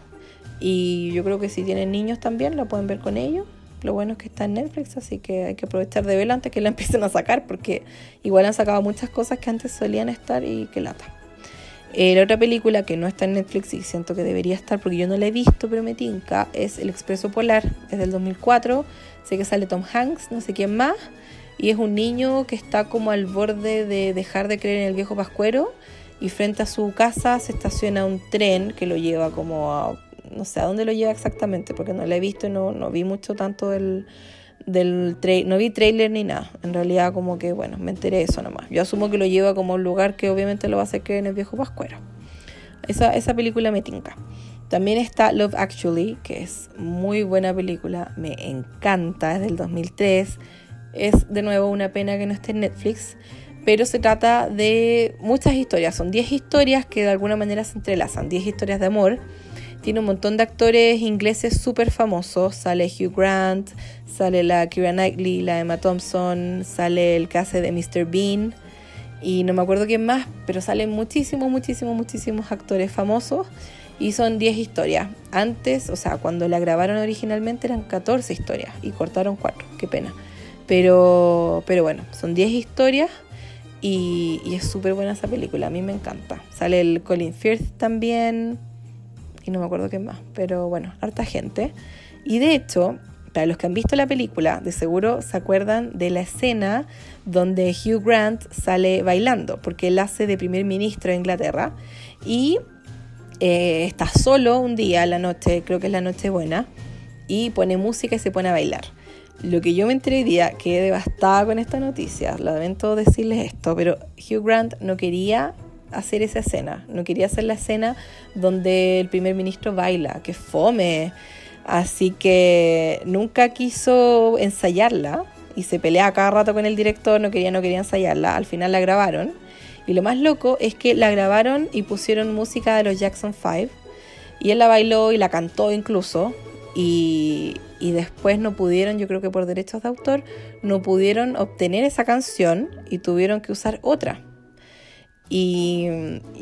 Y yo creo que si tienen niños también, la pueden ver con ellos. Lo bueno es que está en Netflix, así que hay que aprovechar de verla antes que la empiecen a sacar, porque igual han sacado muchas cosas que antes solían estar y que lata. Eh, la otra película que no está en Netflix y siento que debería estar porque yo no la he visto, pero me tinca, es El Expreso Polar, es del 2004. Sé que sale Tom Hanks, no sé quién más. Y es un niño que está como al borde de dejar de creer en el viejo pascuero. Y frente a su casa se estaciona un tren que lo lleva como a no sé a dónde lo lleva exactamente, porque no lo he visto y no, no vi mucho tanto del, del no vi trailer ni nada. En realidad como que, bueno, me enteré de eso nomás. Yo asumo que lo lleva como un lugar que obviamente lo va a hacer creer en el viejo Pascuero. Esa, esa película me tinca. También está Love Actually, que es muy buena película, me encanta, es del 2003. Es de nuevo una pena que no esté en Netflix, pero se trata de muchas historias, son 10 historias que de alguna manera se entrelazan, 10 historias de amor Tiene un montón de actores ingleses súper famosos. Sale Hugh Grant, sale la Kira Knightley, la Emma Thompson, sale el que hace de Mr. Bean. Y no me acuerdo quién más, pero salen muchísimos, muchísimos, muchísimos actores famosos. Y son 10 historias. Antes, o sea, cuando la grabaron originalmente eran 14 historias y cortaron 4. Qué pena. Pero, pero bueno, son 10 historias y, es súper buena esa película. A mí me encanta. Sale el Colin Firth también. Y no me acuerdo qué más. Pero bueno, harta gente. Y de hecho, para los que han visto la película, de seguro se acuerdan de la escena donde Hugh Grant sale bailando, porque él hace de primer ministro de Inglaterra y eh, está solo un día, la noche, creo que es la noche buena, y pone música y se pone a bailar. Lo que yo me enteré día, quedé devastada con esta noticia, lamento decirles esto, pero Hugh Grant no quería hacer esa escena, no quería hacer la escena donde el primer ministro baila, que fome. Así que nunca quiso ensayarla y se pelea cada rato con el director, no quería, no quería ensayarla, al final la grabaron. Y lo más loco es que la grabaron y pusieron música de los Jackson 5 y él la bailó y la cantó incluso y, y después no pudieron, yo creo que por derechos de autor, no pudieron obtener esa canción y tuvieron que usar otra. Y,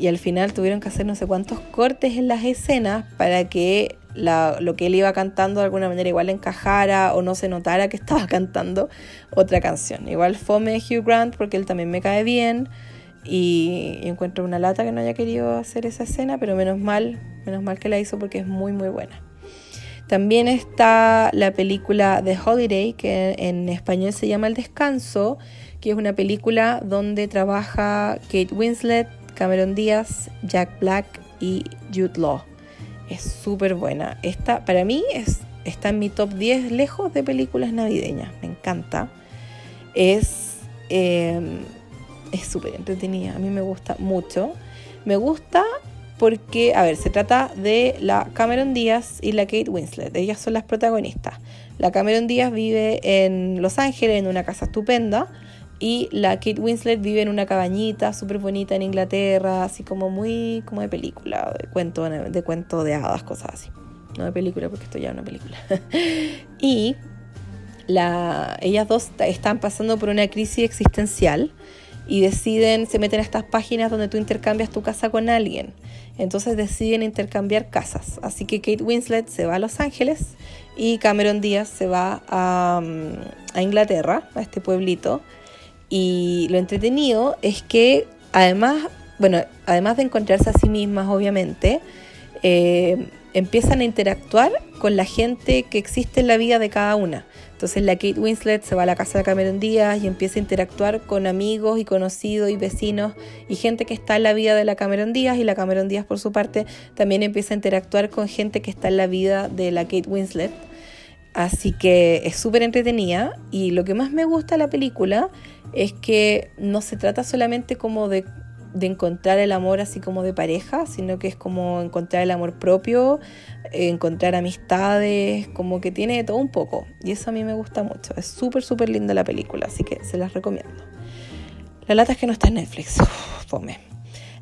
al final tuvieron que hacer no sé cuántos cortes en las escenas para que lo que él iba cantando de alguna manera igual encajara o no se notara que estaba cantando otra canción. Igual fome Hugh Grant porque él también me cae bien y, y, encuentro una lata que no haya querido hacer esa escena, pero menos mal, menos mal que la hizo porque es muy muy buena. También está la película The Holiday, que en español se llama El Descanso, que es una película donde trabaja Kate Winslet, Cameron Díaz, Jack Black y Jude Law. Es súper buena. Esta, para mí, es, está en mi top 10 lejos de películas navideñas. Me encanta. Es es súper entretenida. A mí me gusta mucho. Me gusta porque, a ver, se trata de la Cameron Díaz y la Kate Winslet. Ellas son las protagonistas. La Cameron Díaz vive en Los Ángeles, en una casa estupenda, y la Kate Winslet vive en una cabañita súper bonita en Inglaterra, así como muy como de película, de cuento de, cuento de hadas, cosas así. No de película, porque esto ya es una película. y la, ellas dos están pasando por una crisis existencial y deciden, se meten a estas páginas donde tú intercambias tu casa con alguien. Entonces deciden intercambiar casas. Así que Kate Winslet se va a Los Ángeles y Cameron Díaz se va a, mm, Inglaterra, a este pueblito. Y lo entretenido es que además, bueno, además de encontrarse a sí mismas, obviamente, eh, empiezan a interactuar con la gente que existe en la vida de cada una. Entonces la Kate Winslet se va a la casa de Cameron Díaz y empieza a interactuar con amigos y conocidos y vecinos y gente que está en la vida de la Cameron Díaz y la Cameron Díaz por su parte también empieza a interactuar con gente que está en la vida de la Kate Winslet. Así que es súper entretenida y lo que más me gusta la película es que no se trata solamente como de de encontrar el amor así como de pareja, sino que es como encontrar el amor propio, encontrar amistades, como que tiene todo un poco. Y eso a mí me gusta mucho. Es súper, súper linda la película, así que se las recomiendo. La lata es que no está en Netflix. fome.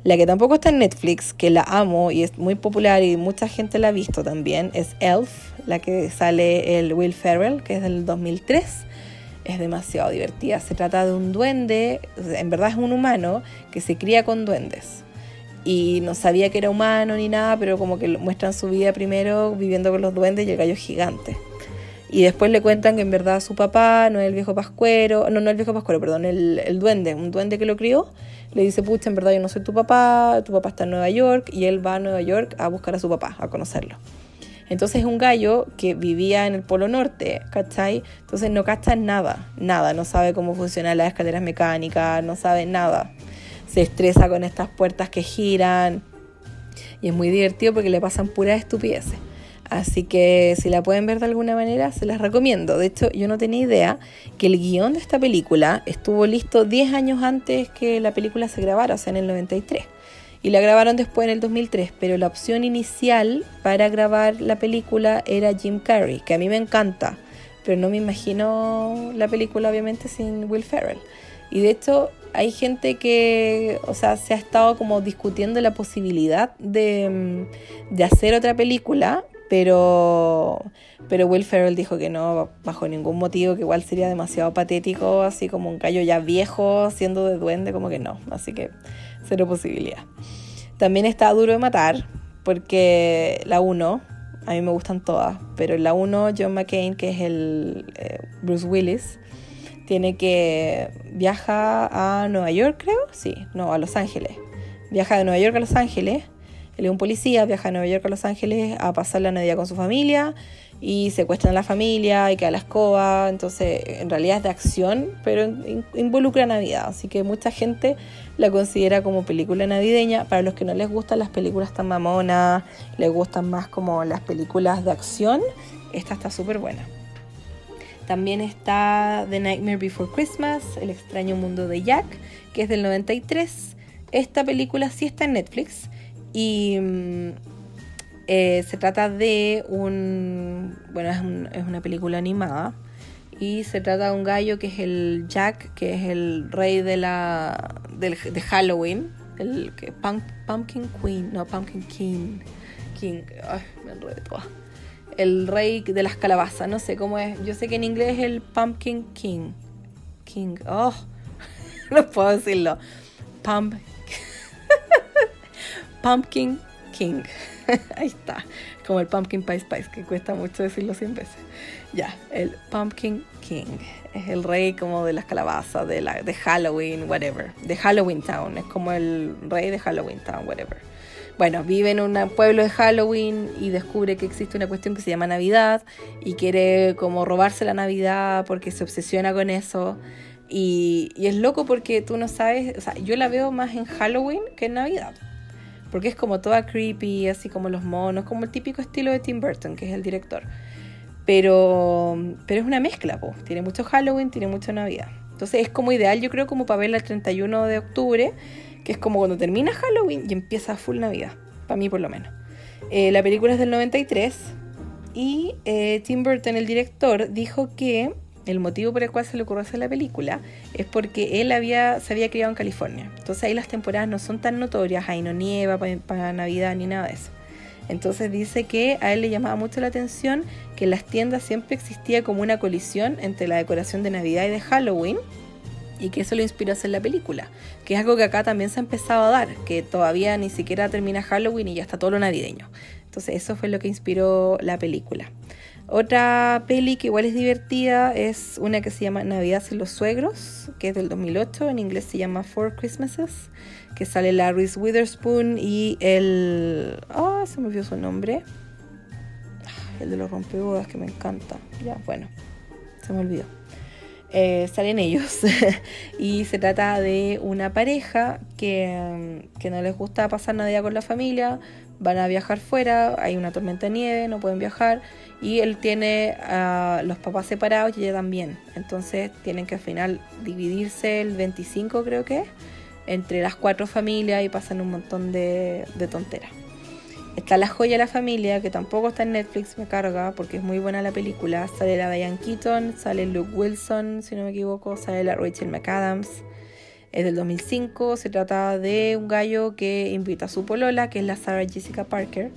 La que tampoco está en Netflix, que la amo y es muy popular y mucha gente la ha visto también, es Elf, la que sale el Will Ferrell, que es del 2003 es demasiado divertida. Se trata de un duende, en verdad es un humano que se cría con duendes. Y no sabía que era humano ni nada, pero como que muestran su vida primero viviendo con los duendes y el gallo gigante. Y después le cuentan que en verdad su papá no es el viejo pascuero, no, no el viejo pascuero, perdón, el, el duende, un duende que lo crió, le dice, pucha, en verdad yo no soy tu papá, tu papá está en Nueva York, y él va a Nueva York a buscar a su papá, a conocerlo. Entonces es un gallo que vivía en el Polo Norte, ¿cachai? Entonces no cacha nada, nada, no sabe cómo funcionan las escaleras mecánicas, no sabe nada. Se estresa con estas puertas que giran y es muy divertido porque le pasan puras estupideces. Así que si la pueden ver de alguna manera, se las recomiendo. De hecho, yo no tenía idea que el guion de esta película estuvo listo 10 años antes que la película se grabara, o sea, en el 93 y la grabaron después en el 2003, pero la opción inicial para grabar la película era Jim Carrey, que a mí me encanta, pero no me imagino la película obviamente sin Will Ferrell. Y de hecho, hay gente que, o sea, se ha estado como discutiendo la posibilidad de, mm, de hacer otra película, pero, pero Will Ferrell dijo que no, bajo ningún motivo, que igual sería demasiado patético, así como un gallo ya viejo siendo de duende, como que no, así que cero posibilidad. También está Duro de Matar, porque la 1, a mí me gustan todas, pero la 1 John McCain, que es el eh, Bruce Willis, tiene que viaja a Nueva York, creo, sí, no, a Los Ángeles. Viaja de Nueva York a Los Ángeles, él es un policía, viaja a Nueva York a Los Ángeles a pasar la Navidad con su familia y secuestran a la familia y queda la escoba, entonces en realidad es de acción, pero involucra Navidad, así que mucha gente la considera como película navideña. Para los que no les gustan las películas tan mamonas, les gustan más como las películas de acción, esta está súper buena. También está The Nightmare Before Christmas, El extraño mundo de Jack, que es del 93. Esta película sí está en Netflix y mm, eh, se trata de un... Bueno, es, una película animada y se trata de un gallo que es el Jack, que es el rey de la de Halloween, el que Pumpkin Queen, no Pumpkin King, King, me enredé el rey de las calabazas, no sé cómo es. Yo sé que en inglés es el Pumpkin King. King, oh, no puedo decirlo. Pump, Pumpkin King. Ahí está. Como el Pumpkin Pie Spice, que cuesta mucho decirlo 100 veces. Ya, el Pumpkin King. Es el rey como de las calabazas, de, la, de Halloween, whatever. De Halloween Town. Es como el rey de Halloween Town, whatever bueno, vive en un pueblo de Halloween y descubre que existe una cuestión que se llama Navidad y quiere como robarse la Navidad porque se obsesiona con eso. Y, es loco porque tú no sabes, o sea, yo la veo más en Halloween que en Navidad. Porque es como toda creepy, así como los monos, como el típico estilo de Tim Burton, que es el director. Pero, pero es una mezcla, tiene mucho Halloween, tiene mucha Navidad. Entonces es como ideal, yo creo, como para verla el 31 de octubre que es como cuando termina Halloween y empieza full Navidad, para mí por lo menos. Eh, la película es del 93 y eh, Tim Burton, el director, dijo que el motivo por el cual se le ocurrió hacer la película es porque él había, se había criado en California. Entonces ahí las temporadas no son tan notorias, ahí no nieva para Navidad ni nada de eso. Entonces dice que a él le llamaba mucho la atención que en las tiendas siempre existía como una colisión entre la decoración de Navidad y de Halloween y que eso lo inspiró a hacer la película, que es algo que acá también se ha empezado a dar, que todavía ni siquiera termina Halloween y ya está todo lo navideño. Entonces eso fue lo que inspiró la película. Otra peli que igual es divertida es una que se llama Navidad sin los suegros, que es del 2008, en inglés se llama Four Christmases, que sale la Reese Witherspoon y el... Ah, se me olvidó su nombre. El de los rompebodas que me encanta. Ya, bueno, se me olvidó. Eh, salen ellos y se trata de una pareja que, que, no les gusta pasar Navidad con la familia, van a viajar fuera, hay una tormenta de nieve, no pueden viajar y él tiene a los papás separados y ella también, entonces tienen que al final dividirse el 25 creo que entre las cuatro familias y pasan un montón de, de tonteras. Está La joya de la familia, que tampoco está en Netflix, me carga, porque es muy buena la película. Sale la Diane Keaton, sale Luke Wilson, si no me equivoco, sale la Rachel McAdams. Es del 2005, se trata de un gallo que invita a su polola, que es la Sarah Jessica Parker.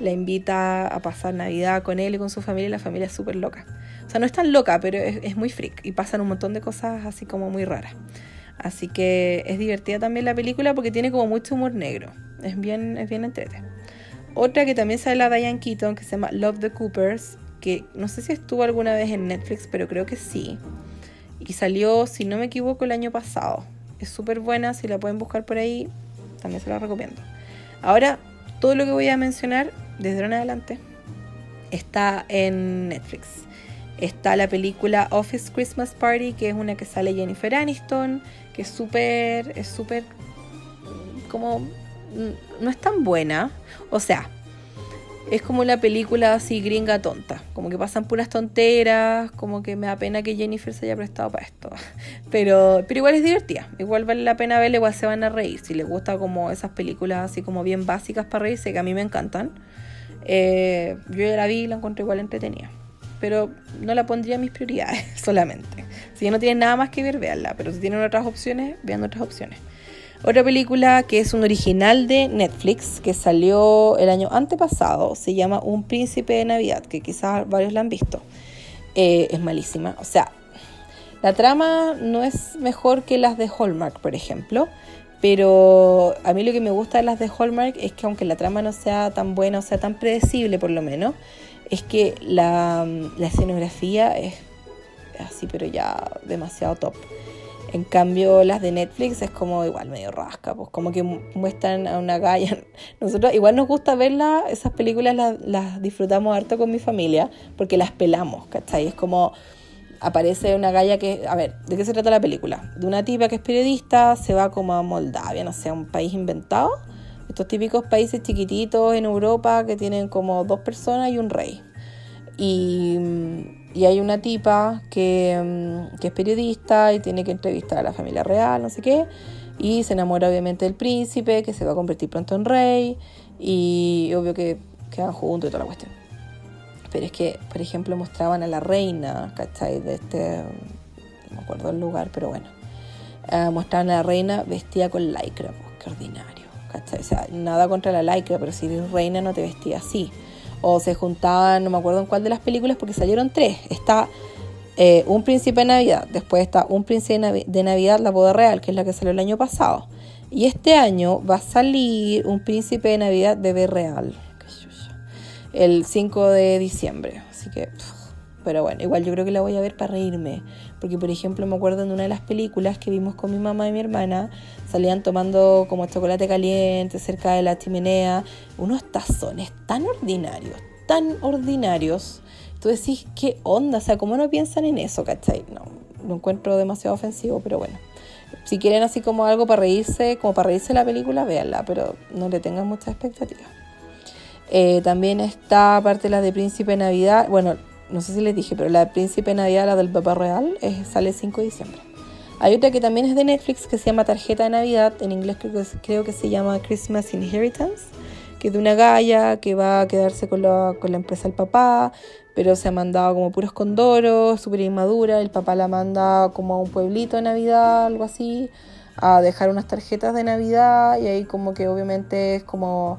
La invita a pasar Navidad con él y con su familia, y la familia es súper loca. O sea, no es tan loca, pero es, es muy freak y pasan un montón de cosas así como muy raras. Así que es divertida también la película porque tiene como mucho humor negro. Es bien, es bien entretenida. Otra que también sale la Diane Keaton, que se llama Love the Coopers, que no sé si estuvo alguna vez en Netflix, pero creo que sí. Y salió, si no me equivoco, el año pasado. Es súper buena, si la pueden buscar por ahí, también se la recomiendo. Ahora, todo lo que voy a mencionar, desde ahora en adelante, está en Netflix. Está la película Office Christmas Party, que es una que sale Jennifer Aniston, que es súper, es súper como no es tan buena. O sea, es como la película así gringa tonta. Como que pasan puras tonteras. Como que me da pena que Jennifer se haya prestado para esto. Pero, pero igual es divertida. Igual vale la pena verla, igual se van a reír. Si les gusta como esas películas así como bien básicas para reírse, que a mí me encantan. Eh, yo ya la vi y la encontré igual entretenida. Pero no la pondría en mis prioridades solamente. Si no tienen nada más que ver, véanla. Pero si tienen otras opciones, vean otras opciones. Otra película que es un original de Netflix que salió el año antepasado se llama Un Príncipe de Navidad, que quizás varios la han visto. Eh, es malísima. O sea, la trama no es mejor que las de Hallmark, por ejemplo. Pero a mí lo que me gusta de las de Hallmark es que aunque la trama no sea tan buena, o sea tan predecible por lo menos, es que la, la escenografía es así, pero ya demasiado top. En cambio, las de Netflix es como igual medio rasca, pues como que muestran a una galla. Nosotros igual nos gusta verlas, esas películas las, disfrutamos harto con mi familia, porque las pelamos, ¿cachai? Es como aparece una galla que, a ver, ¿de qué se trata la película? De una tipa que es periodista, se va como a Moldavia, no sé, un país inventado. Estos típicos países chiquititos en Europa que tienen como dos personas y un rey. Y y hay una tipa que, mm, que, es periodista y tiene que entrevistar a la familia real, no sé qué. Y se enamora obviamente del príncipe, que se va a convertir pronto en rey. Y obvio que quedan juntos y toda la cuestión. Pero es que, por ejemplo, mostraban a la reina, ¿cachai? De este. No me acuerdo el lugar, pero bueno. Uh, mostraban a la reina vestida con lycra, pues qué ordinario, ¿cachai? O sea, nada contra la lycra, pero si eres reina no te vestía así o se juntaban, no me acuerdo en cuál de las películas, porque salieron tres. Está eh, Un Príncipe de Navidad, después está Un Príncipe de Navidad, La Boda Real, que es la que salió el año pasado. Y este año va a salir Un Príncipe de Navidad, Bebé Real, el 5 de diciembre. Así que, pero bueno, igual yo creo que la voy a ver para reírme. Porque, por ejemplo, me acuerdo en una de las películas que vimos con mi mamá y mi hermana, salían tomando como chocolate caliente cerca de la chimenea, unos tazones tan ordinarios, tan ordinarios. Tú decís, ¿qué onda? O sea, ¿cómo no piensan en eso, cachai? No, lo encuentro demasiado ofensivo, pero bueno. Si quieren así como algo para reírse, como para reírse la película, véanla, pero no le tengan mucha expectativa. Eh, también está parte de la de Príncipe Navidad. Bueno, no sé si les dije, pero la Príncipe Navidad, la del Papá Real, es, sale el 5 de diciembre. Hay otra que también es de Netflix que se llama Tarjeta de Navidad, en inglés creo que, creo que se llama Christmas Inheritance, que es de una galla que va a quedarse con la, con la empresa del papá, pero se ha mandado como puros condoros, súper inmadura, el papá la manda como a un pueblito de Navidad, algo así, a dejar unas tarjetas de Navidad y ahí como que obviamente es como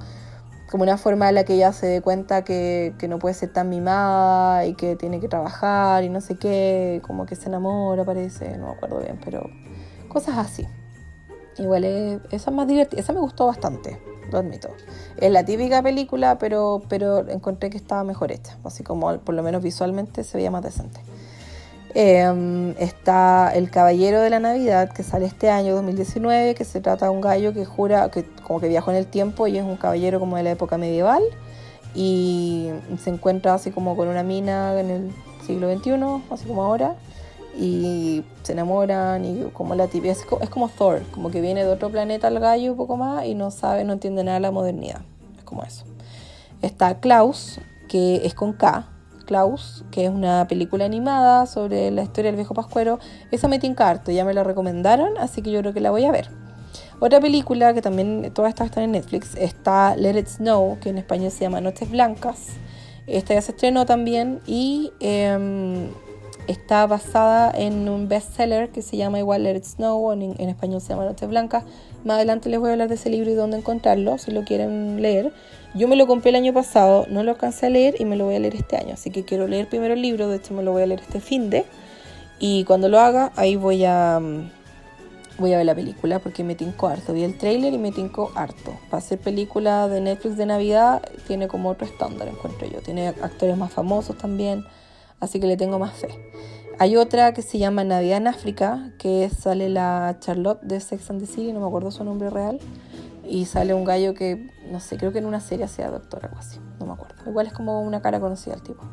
como una forma en la que ella se dé cuenta que, no puede ser tan mimada y que tiene que trabajar y no sé qué, como que se enamora, parece, no me acuerdo bien, pero cosas así. Igual es, esa es más divertida, esa me gustó bastante, lo admito. Es la típica película, pero, pero encontré que estaba mejor hecha, así como por lo menos visualmente se veía más decente. Em, está El Caballero de la Navidad, que sale este año 2019, que se trata de un gallo que jura, que como que viajó en el tiempo y es un caballero como de la época medieval y se encuentra así como con una mina en el siglo XXI, así como ahora, y se enamoran y como la es, es como Thor, como que viene de otro planeta el gallo un poco más y no sabe, no entiende nada de la modernidad, es como eso. Está Klaus, que es con K, Klaus, que es una película animada sobre la historia del viejo pascuero. Esa me tinca ya me la recomendaron, así que yo creo que la voy a ver. Otra película que también todas estas están en Netflix está Let It Snow, que en español se llama Noches Blancas. Esta ya se estrenó también y em, está basada en un bestseller que se llama igual Let It Snow, en, en español se llama Noches Blancas. Más adelante les voy a hablar de ese libro y dónde encontrarlo, si lo quieren leer. Yo me lo compré el año pasado, no lo alcancé a leer y me lo voy a leer este año. Así que quiero leer primero el libro, de hecho me lo voy a leer este fin de. Y cuando lo haga, ahí voy a, mm, voy a ver la película porque me tinco harto. Vi el trailer y me tinco harto. Para ser película de Netflix de Navidad, tiene como otro estándar, encuentro yo. Tiene actores más famosos también así que le tengo más fe. Hay otra que se llama Navidad en África, que sale la Charlotte de Sex and the City, no me acuerdo su nombre real, y sale un gallo que, no sé, creo que en una serie sea doctor o algo así, no me acuerdo. Igual es como una cara conocida el tipo.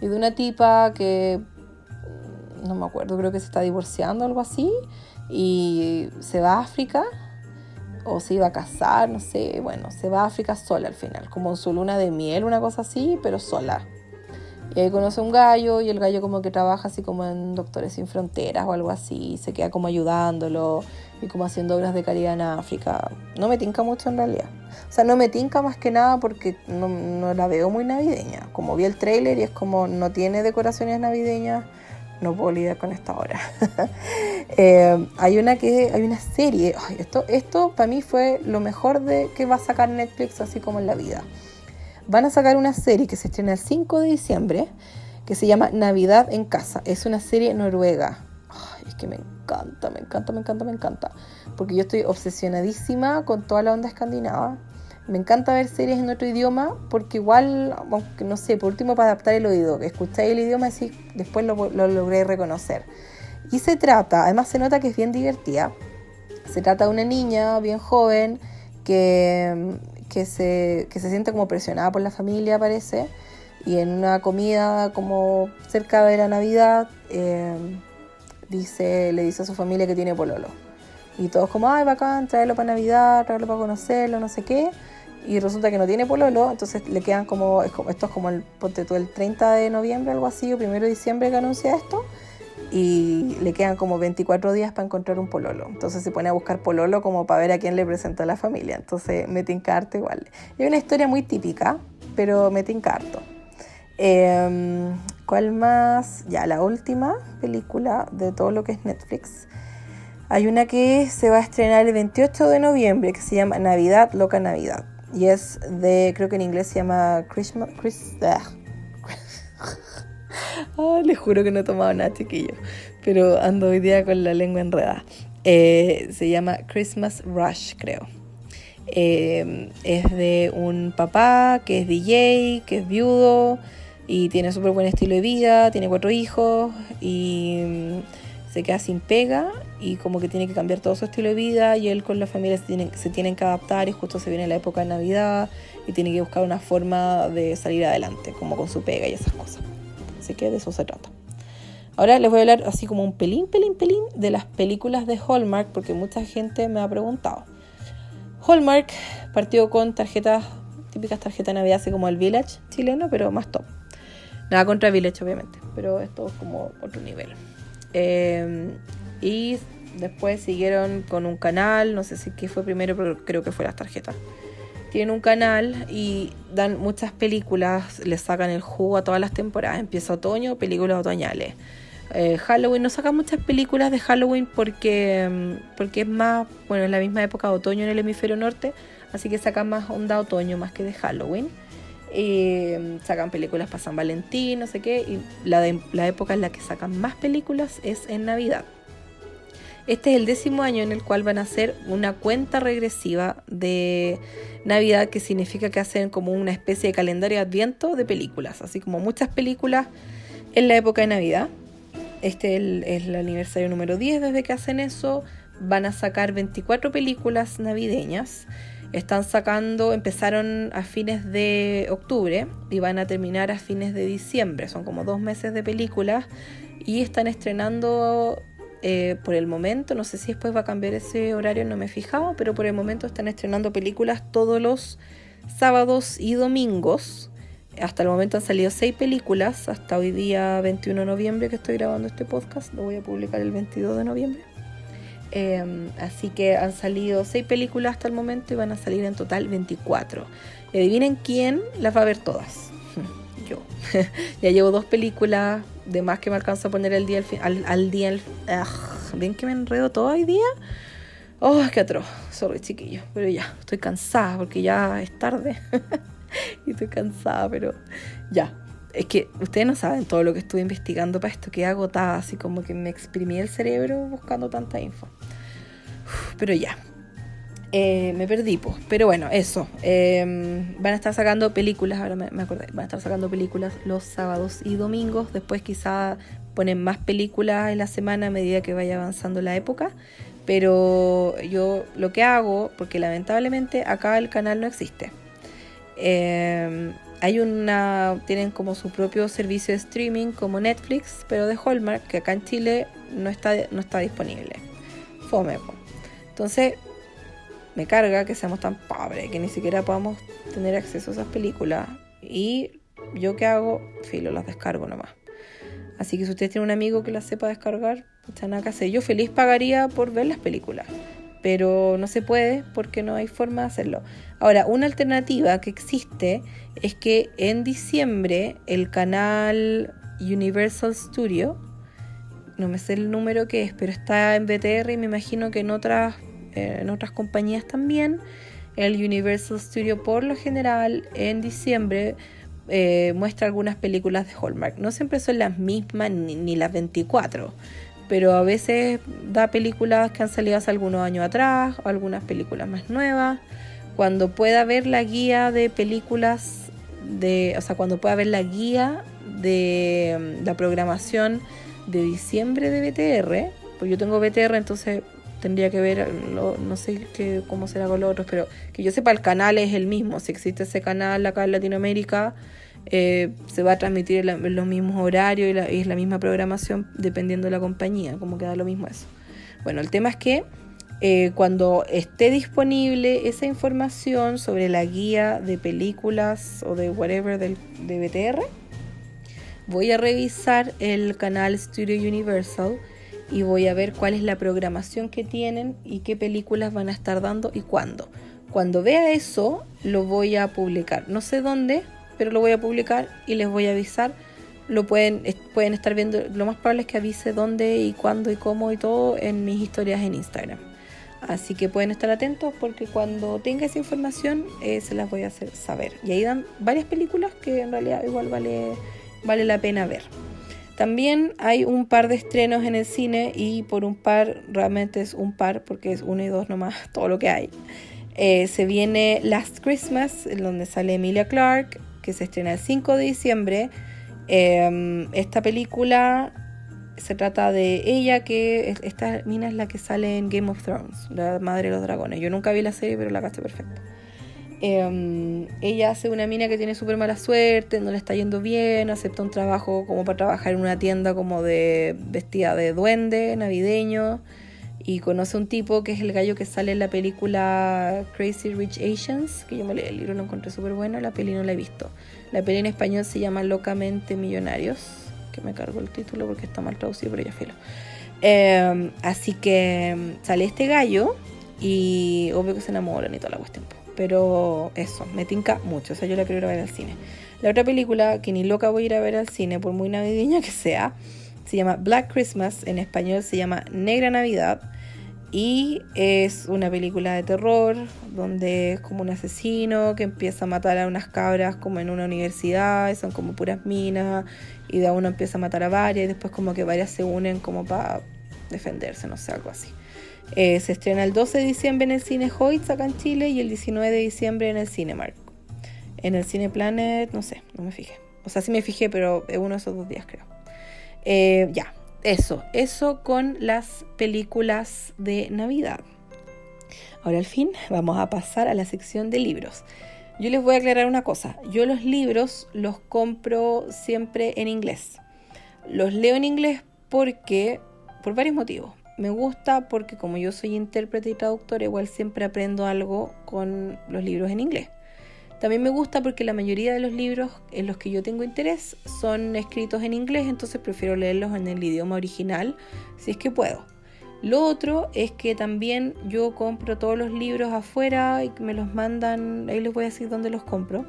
Y de una tipa que, mm, no me acuerdo, creo que se está divorciando o algo así, y se va a África, o se iba a casar, no sé, bueno, se va a África sola al final, como en su luna de miel, una cosa así, pero sola y ahí conoce un gallo y el gallo como que trabaja así como en Doctores Sin Fronteras o algo así, se queda como ayudándolo y como haciendo obras de caridad en África. No me tinca mucho en realidad. O sea, no me tinca más que nada porque no, la veo muy navideña. Como vi el trailer y es como no tiene decoraciones navideñas no puedo lidiar con esta hora. Eh, hay una que hay una serie, esto, esto para mí fue lo mejor de que va a sacar Netflix así como en la vida. Van a sacar una serie que se estrena el 5 de diciembre que se llama Navidad en casa. Es una serie noruega. Es que me encanta, me encanta, me encanta, me encanta. Porque yo estoy obsesionadísima con toda la onda escandinava. Me encanta ver series en otro idioma porque igual, aunque no sé, por último para adaptar el oído, que escucháis el idioma y después lo, logré reconocer. Y se trata, además se nota que es bien divertida, se trata de una niña bien joven que, se, que siente como presionada por la familia, parece, y en una comida como cerca de la Navidad, eh, dice, le dice a su familia que tiene pololo. Y todos como, ay, bacán, traerlo para Navidad, traerlo para conocerlo, no sé qué y resulta que no tiene pololo, entonces le quedan como, esto es como el, ponte tú, el 30 de noviembre, algo así, o primero de diciembre que anuncia esto, y le quedan como 24 días para encontrar un pololo. Entonces se pone a buscar pololo como para ver a quién le presenta a la familia. Entonces me tincarto igual. Es una historia muy típica, pero me tincarto. Em, ¿Cuál más? Ya, la última película de todo lo que es Netflix. Hay una que se va a estrenar el 28 de noviembre que se llama Navidad, Loca Navidad. Y es de, creo que en inglés se llama Christmas. Chris, ah. ah, les juro que no he tomado nada, chiquillo. Pero ando hoy día con la lengua enredada. Eh, se llama Christmas Rush, creo. Eh, es de un papá que es DJ, que es viudo y tiene súper buen estilo de vida, tiene cuatro hijos y se queda sin pega y como que tiene que cambiar todo su estilo de vida y él con la familia se tienen, se tienen que adaptar y justo se viene la época de Navidad y tiene que buscar una forma de salir adelante, como con su pega y esas cosas. Así que de eso se trata. Ahora les voy a hablar así como un pelín, pelín, pelín de las películas de Hallmark porque mucha gente me ha preguntado. Hallmark partió con tarjetas, típicas tarjetas de Navidad, así como el Village chileno, pero más top. Nada contra Village, obviamente, pero esto es como otro nivel. Em, y después siguieron con un canal, no sé si qué fue primero, pero creo que fue las tarjetas. Tienen un canal y dan muchas películas, les sacan el jugo a todas las temporadas. Empieza otoño, películas otoñales. Eh, Halloween, no sacan muchas películas de Halloween porque, em, porque es más, bueno, es la misma época de otoño en el hemisferio norte, así que sacan más onda otoño más que de Halloween. Eh, sacan películas para San Valentín, no sé qué, y la, época en la que sacan más películas es en Navidad. Este es el décimo año en el cual van a hacer una cuenta regresiva de Navidad, que significa que hacen como una especie de calendario de adviento de películas, así como muchas películas en la época de Navidad. Este es el, es el aniversario número 10 desde que hacen eso. Van a sacar 24 películas navideñas están sacando, empezaron a fines de octubre y van a terminar a fines de diciembre. Son como dos meses de películas y están estrenando eh, por el momento, no sé si después va a cambiar ese horario, no me he fijado, pero por el momento están estrenando películas todos los sábados y domingos. Hasta el momento han salido seis películas, hasta hoy día 21 de noviembre que estoy grabando este podcast, lo voy a publicar el 22 de noviembre. Em, así que han salido seis películas hasta el momento y van a salir en total 24. Y adivinen quién las va a ver todas. Yo. ya llevo dos películas, de más que me alcanzo a poner el día al, día. Bien que me enredo todo hoy día. Oh, que atroz. Sorry, chiquillo. Pero ya, estoy cansada porque ya es tarde. y estoy cansada, pero ya es que ustedes no saben todo lo que estuve investigando para esto, que agotada, así como que me exprimí el cerebro buscando tanta info. Pero ya, eh, me perdí, pues. Pero bueno, eso. Em, van a estar sacando películas, ahora me, acordé, van a estar sacando películas los sábados y domingos. Después quizá ponen más películas en la semana a medida que vaya avanzando la época. Pero yo lo que hago, porque lamentablemente acá el canal no existe. Eh, hay una, tienen como su propio servicio de streaming como Netflix, pero de Hallmark, que acá en Chile no está, no está disponible. Fome. Entonces, me carga que seamos tan pobres, que ni siquiera podamos tener acceso a esas películas. Y yo qué hago, filo, las descargo nomás. Así que si usted tiene un amigo que las sepa descargar, está nada que hacer. Yo feliz pagaría por ver las películas pero no se puede porque no hay forma de hacerlo. Ahora, una alternativa que existe es que en diciembre el canal Universal Studio no me sé el número que es, pero está en BTR y me imagino que en otras, eh, en otras compañías también. El Universal Studio por lo general en diciembre eh, muestra algunas películas de Hallmark. No siempre son las mismas ni, las 24, pero a veces da películas que han salido hace algunos años atrás, o algunas películas más nuevas. Cuando pueda ver la guía de películas de, o sea, cuando pueda ver la guía de mm, la programación de diciembre de BTR, pues yo tengo BTR, entonces tendría que ver, no sé qué, cómo será con los otros, pero que yo sepa, el canal es el mismo. Si existe ese canal acá en Latinoamérica, eh, se va a transmitir en, los mismos horarios y, es la misma programación dependiendo de la compañía, como queda lo mismo eso. Bueno, el tema es que eh, cuando esté disponible esa información sobre la guía de películas o de whatever del, de BTR, voy a revisar el canal Studio Universal y voy a ver cuál es la programación que tienen y qué películas van a estar dando y cuándo. Cuando vea eso, lo voy a publicar. No sé dónde, pero lo voy a publicar y les voy a avisar. Lo pueden, pueden estar viendo, lo más probable es que avise dónde y cuándo y cómo y todo en mis historias en Instagram. Así que pueden estar atentos porque cuando tenga esa información eh, se las voy a hacer saber. Y ahí dan varias películas que en realidad igual vale, vale la pena ver. También hay un par de estrenos en el cine y por un par, realmente es un par porque es uno y dos nomás todo lo que hay. Eh, se viene Last Christmas, donde sale Emilia Clarke, que se estrena el 5 de diciembre. Em, esta película se trata de ella, que esta mina es la que sale en Game of Thrones, la madre de los dragones. Yo nunca vi la serie, pero la caché perfecta. Em, ella hace una mina que tiene súper mala suerte, no le está yendo bien, acepta un trabajo como para trabajar en una tienda como de vestida de duende navideño y conoce un tipo que es el gallo que sale en la película Crazy Rich Asians, que yo me leí el libro, lo encontré súper bueno, la peli no la he visto. La peli en español se llama Locamente Millonarios, que me cargo el título porque está mal traducido, pero ya filo. Em, así que em, sale este gallo y obvio que se enamoran y toda la cuestión. Pero eso, me tinca mucho. O sea, yo la quiero ir a ver al cine. La otra película que ni loca voy a ir a ver al cine, por muy navideña que sea, se llama Black Christmas. En español se llama Negra Navidad. Y es una película de terror donde es como un asesino que empieza a matar a unas cabras como en una universidad, son como puras minas, y de uno empieza a matar a varias y después como que varias se unen como para defenderse, no sé, algo así. Eh, se estrena el 12 de diciembre en el Cine Hoyts acá en Chile y el 19 de diciembre en el Cinemark. En el Cine Planet, no sé, no me fijé. O sea, sí me fijé, pero uno de esos dos días creo. Eh, ya, eso, eso con las películas de Navidad. Ahora al fin vamos a pasar a la sección de libros. Yo les voy a aclarar una cosa. Yo los libros los compro siempre en inglés. Los leo en inglés porque, por varios motivos. Me gusta porque como yo soy intérprete y traductor, igual siempre aprendo algo con los libros en inglés. También me gusta porque la mayoría de los libros en los que yo tengo interés son escritos en inglés, entonces prefiero leerlos en el idioma original si es que puedo. Lo otro es que también yo compro todos los libros afuera y me los mandan, ahí les voy a decir dónde los compro.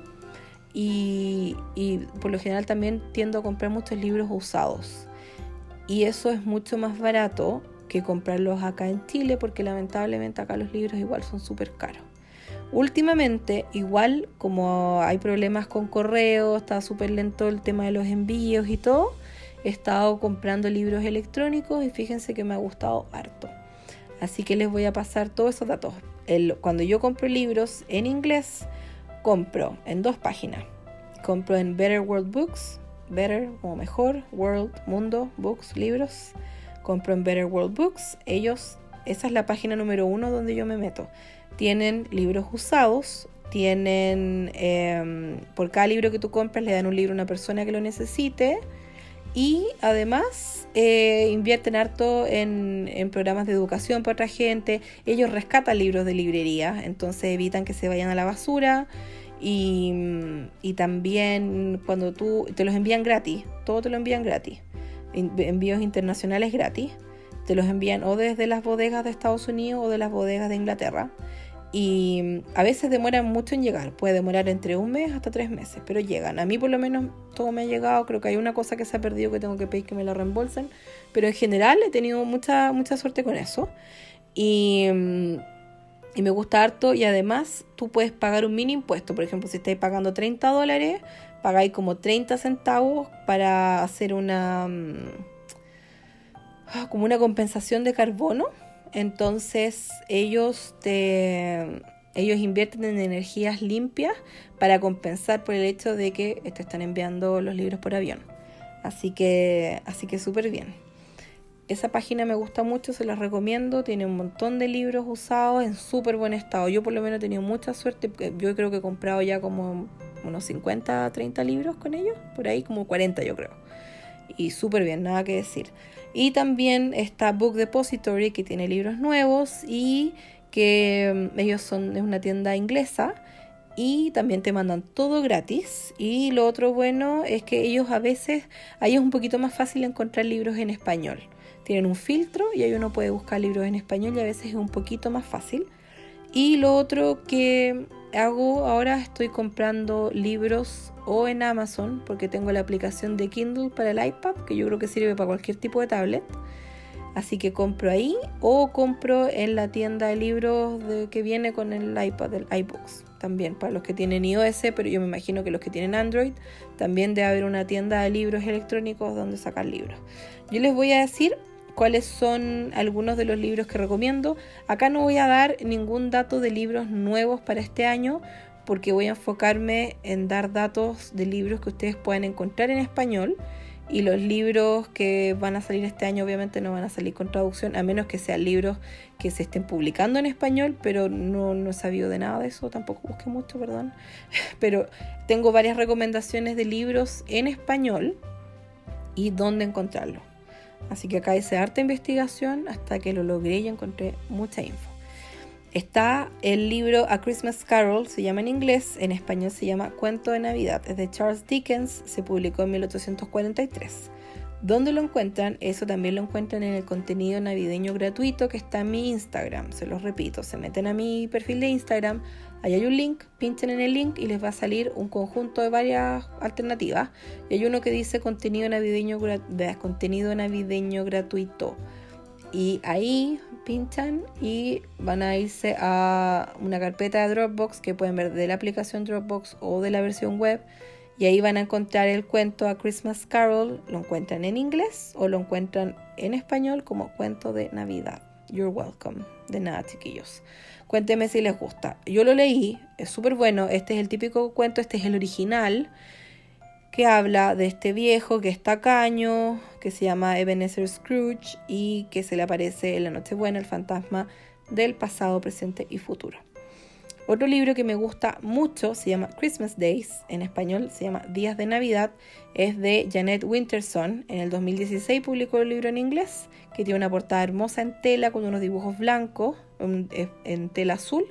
Y, y por lo general también tiendo a comprar muchos libros usados. Y eso es mucho más barato que comprarlos acá en Chile porque lamentablemente acá los libros igual son súper caros. Últimamente, igual como hay problemas con correo, está súper lento el tema de los envíos y todo, he estado comprando libros electrónicos y fíjense que me ha gustado harto. Así que les voy a pasar todos esos datos. cuando yo compro libros en inglés, compro en dos páginas. Compro en Better World Books, Better como mejor, World, Mundo, Books, libros compro en Better World Books. Ellos, esa es la página número uno donde yo me meto. Tienen libros usados, tienen, em, por cada libro que tú compras le dan un libro a una persona que lo necesite y además eh, invierten harto en, en, programas de educación para otra gente. Ellos rescatan libros de librería, entonces evitan que se vayan a la basura. Y, y también cuando tú te los envían gratis, todo te lo envían gratis envíos internacionales gratis. Te los envían o desde las bodegas de Estados Unidos o de las bodegas de Inglaterra. y mm, a veces demoran mucho en llegar, puede demorar entre un mes hasta tres meses, pero llegan. A mí por lo menos todo me ha llegado, creo que hay una cosa que se ha perdido que tengo que pedir que me la reembolsen, pero en general he tenido mucha, mucha suerte con eso. Y, mm, y me gusta harto y además tú puedes pagar un mini impuesto, por ejemplo, si estáis pagando 30 dólares, pagáis como 30 centavos para hacer una... Mm, ah, como una compensación de carbono entonces ellos te ellos invierten en energías limpias para compensar por el hecho de que te están enviando los libros por avión. Así que así que súper bien. Esa página me gusta mucho, se la recomiendo. Tiene un montón de libros usados en súper buen estado. Yo por lo menos he tenido mucha suerte. Yo creo que he comprado ya como unos 50, 30 libros con ellos. Por ahí como 40 yo creo. Y súper bien, nada que decir. Y también está Book Depository que tiene libros nuevos y que mm, ellos son es una tienda inglesa y también te mandan todo gratis. Y lo otro bueno es que ellos a veces, ahí es un poquito más fácil encontrar libros en español. Tienen un filtro y ahí uno puede buscar libros en español y a veces es un poquito más fácil. Y lo otro que hago ahora estoy comprando libros o en Amazon porque tengo la aplicación de Kindle para el iPad que yo creo que sirve para cualquier tipo de tablet. Así que compro ahí o compro en la tienda de libros de, que viene con el iPad, del iBooks. También para los que tienen iOS, pero yo me imagino que los que tienen Android también debe haber una tienda de libros electrónicos donde sacar libros. Yo les voy a decir cuáles son algunos de los libros que recomiendo. Acá no voy a dar ningún dato de libros nuevos para este año porque voy a enfocarme en dar datos de libros que ustedes pueden encontrar en español. Y los libros que van a salir este año obviamente no van a salir con traducción a menos que sean libros que se estén publicando en español pero no, no he sabido de nada de eso. Tampoco busqué mucho perdón. Pero tengo varias recomendaciones de libros en español y dónde encontrarlo así que acá hice harta investigación hasta que lo logré y encontré mucha info Está el libro A Christmas Carol, se llama en inglés, en español se llama Cuento de Navidad, es de Charles Dickens, se publicó en 1843. ¿Dónde lo encuentran? Eso también lo encuentran en el contenido navideño gratuito que está en mi Instagram. Se los repito, se meten a mi perfil de Instagram, ahí hay un link, pinchen en el link y les va a salir un conjunto de varias alternativas. Y hay uno que dice contenido navideño, contenido navideño gratuito. Y ahí pinchan y van a irse a una carpeta de Dropbox que pueden ver de la aplicación Dropbox o de la versión web. Y ahí van a encontrar el cuento a Christmas Carol. Lo encuentran en inglés o lo encuentran en español como cuento de Navidad. You're welcome. De nada, chiquillos. Cuéntenme si les gusta. Yo lo leí, es súper bueno. Este es el típico cuento, este es el original que habla de este viejo que está caño que se llama Ebenezer Scrooge y que se le aparece en la Nochebuena el fantasma del pasado, presente y futuro. Otro libro que me gusta mucho se llama Christmas Days, en español se llama Días de Navidad, es de Janet Winterson. En el 2016 publicó el libro en inglés, que tiene una portada hermosa en tela con unos dibujos blancos, en tela azul,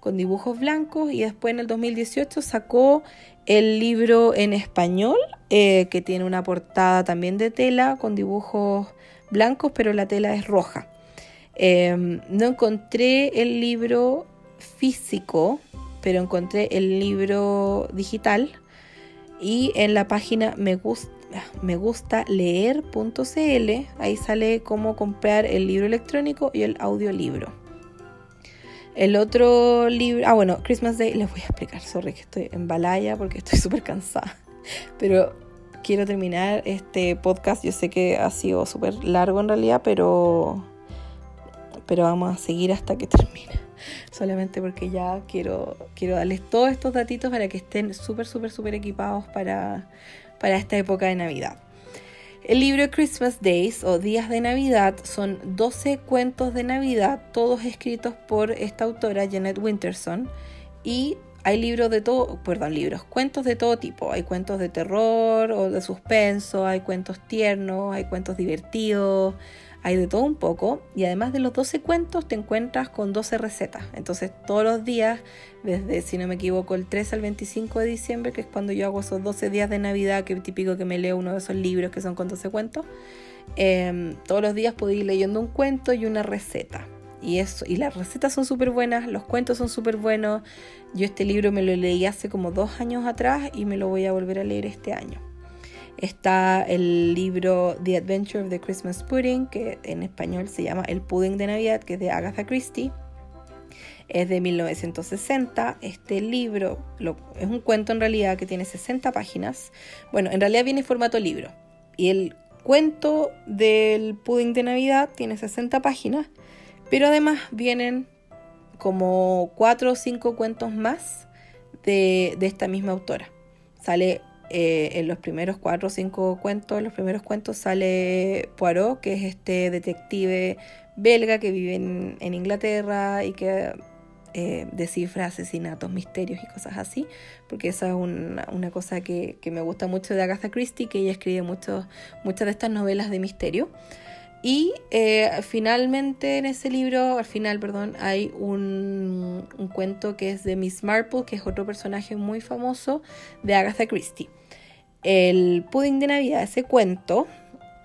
con dibujos blancos, y después en el 2018 sacó el libro en español, eh, que tiene una portada también de tela con dibujos blancos, pero la tela es roja. Em, no encontré el libro físico, pero encontré el libro digital y en la página me gusta, me gusta leer.cl, ahí sale cómo comprar el libro electrónico y el audiolibro. El otro libro, ah bueno, Christmas Day, les voy a explicar, sorry que estoy en balaya porque estoy súper cansada, pero quiero terminar este podcast, yo sé que ha sido súper largo en realidad, pero, pero vamos a seguir hasta que termine, solamente porque ya quiero, quiero darles todos estos datitos para que estén súper, súper, súper equipados para, para esta época de Navidad. El libro Christmas Days o Días de Navidad son 12 cuentos de Navidad, todos escritos por esta autora Janet Winterson. Y hay libros de todo, perdón, libros, cuentos de todo tipo. Hay cuentos de terror o de suspenso, hay cuentos tiernos, hay cuentos divertidos, hay de todo un poco y además de los 12 cuentos te encuentras con 12 recetas. Entonces todos los días, desde si no me equivoco el 3 al 25 de diciembre, que es cuando yo hago esos 12 días de Navidad, que es típico que me leo uno de esos libros que son con 12 cuentos, em, todos los días puedo ir leyendo un cuento y una receta. Y, eso, y las recetas son súper buenas, los cuentos son súper buenos. Yo este libro me lo leí hace como dos años atrás y me lo voy a volver a leer este año. Está el libro The Adventure of the Christmas Pudding, que en español se llama El Pudding de Navidad, que es de Agatha Christie. Es de 1960. Este libro es un cuento en realidad que tiene 60 páginas. Bueno, en realidad viene en formato libro. Y el cuento del pudding de Navidad tiene 60 páginas. Pero además vienen como 4 o 5 cuentos más de, de esta misma autora. Sale eh, en los primeros cuatro o cinco cuentos, los primeros cuentos sale Poirot, que es este detective belga que vive en, Inglaterra y que eh, descifra asesinatos, misterios y cosas así, porque esa es una, cosa que, me gusta mucho de Agatha Christie, que ella escribe muchas de estas novelas de misterio. Y eh, finalmente en ese libro, al final, perdón, hay un, cuento que es de Miss Marple, que es otro personaje muy famoso de Agatha Christie. El pudding de Navidad, ese cuento,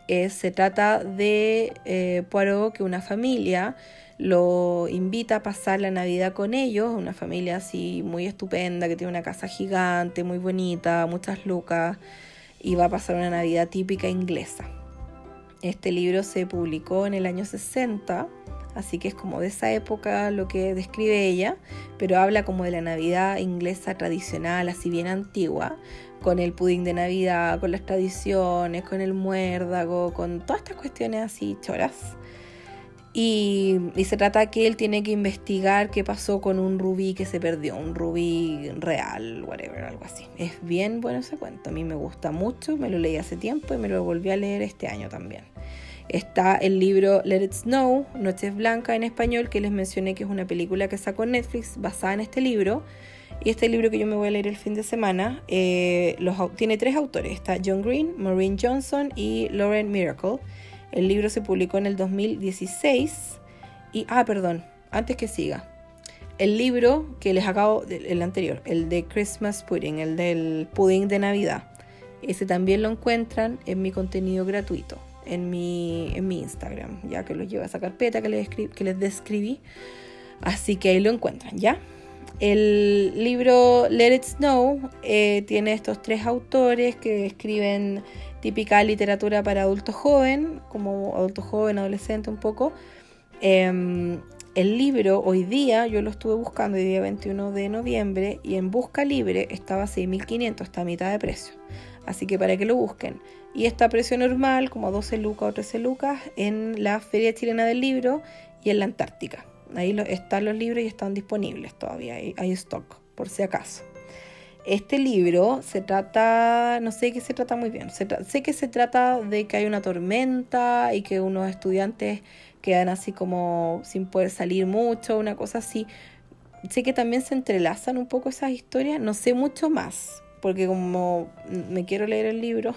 se trata de eh, Poirot, que una familia lo invita a pasar la Navidad con ellos, una familia así muy estupenda, que tiene una casa gigante, muy bonita, muchas lucas, y va a pasar una Navidad típica inglesa. Este libro se publicó en el año 60, así que es como de esa época lo que describe ella, pero habla como de la Navidad inglesa tradicional, así bien antigua, con el pudín de Navidad, con las tradiciones, con el muérdago, con todas estas cuestiones así choras. Y, se trata que él tiene que investigar qué pasó con un rubí que se perdió, un rubí real, whatever, algo así. Es bien bueno ese cuento, a mí me gusta mucho, me lo leí hace tiempo y me lo volví a leer este año también. Está el libro Let It Snow, Noches Blancas en español, que les mencioné que es una película que sacó Netflix basada en este libro. Y este libro que yo me voy a leer el fin de semana eh, tiene tres autores. Está John Green, Maureen Johnson y Lauren Miracle. El libro se publicó en el 2016 y, ah, perdón, antes que siga. El libro que les acabo, el anterior, el de Christmas Pudding, el del pudding de Navidad, ese también lo encuentran en mi contenido gratuito, en mi, en mi Instagram, ya que los llevo a esa carpeta que les, que les describí. Así que ahí lo encuentran, ¿ya? El libro Let It Snow eh, tiene estos tres autores que escriben típica literatura para adulto joven, como adulto joven, adolescente un poco. Em, el libro hoy día, yo lo estuve buscando el día 21 de noviembre y en Busca Libre estaba a 6.500, está a mitad de precio. Así que para que lo busquen. Y está a precio normal, como 12 lucas o 13 lucas, en la Feria Chilena del Libro y en la Antártica. Ahí están los libros y están disponibles todavía, hay stock, por si acaso. Este libro se trata, no sé qué se trata muy bien, sé que se trata de que hay una tormenta y que unos estudiantes quedan así como sin poder salir mucho, una cosa así. Sé que también se entrelazan un poco esas historias, no sé mucho más, porque como me quiero leer el libro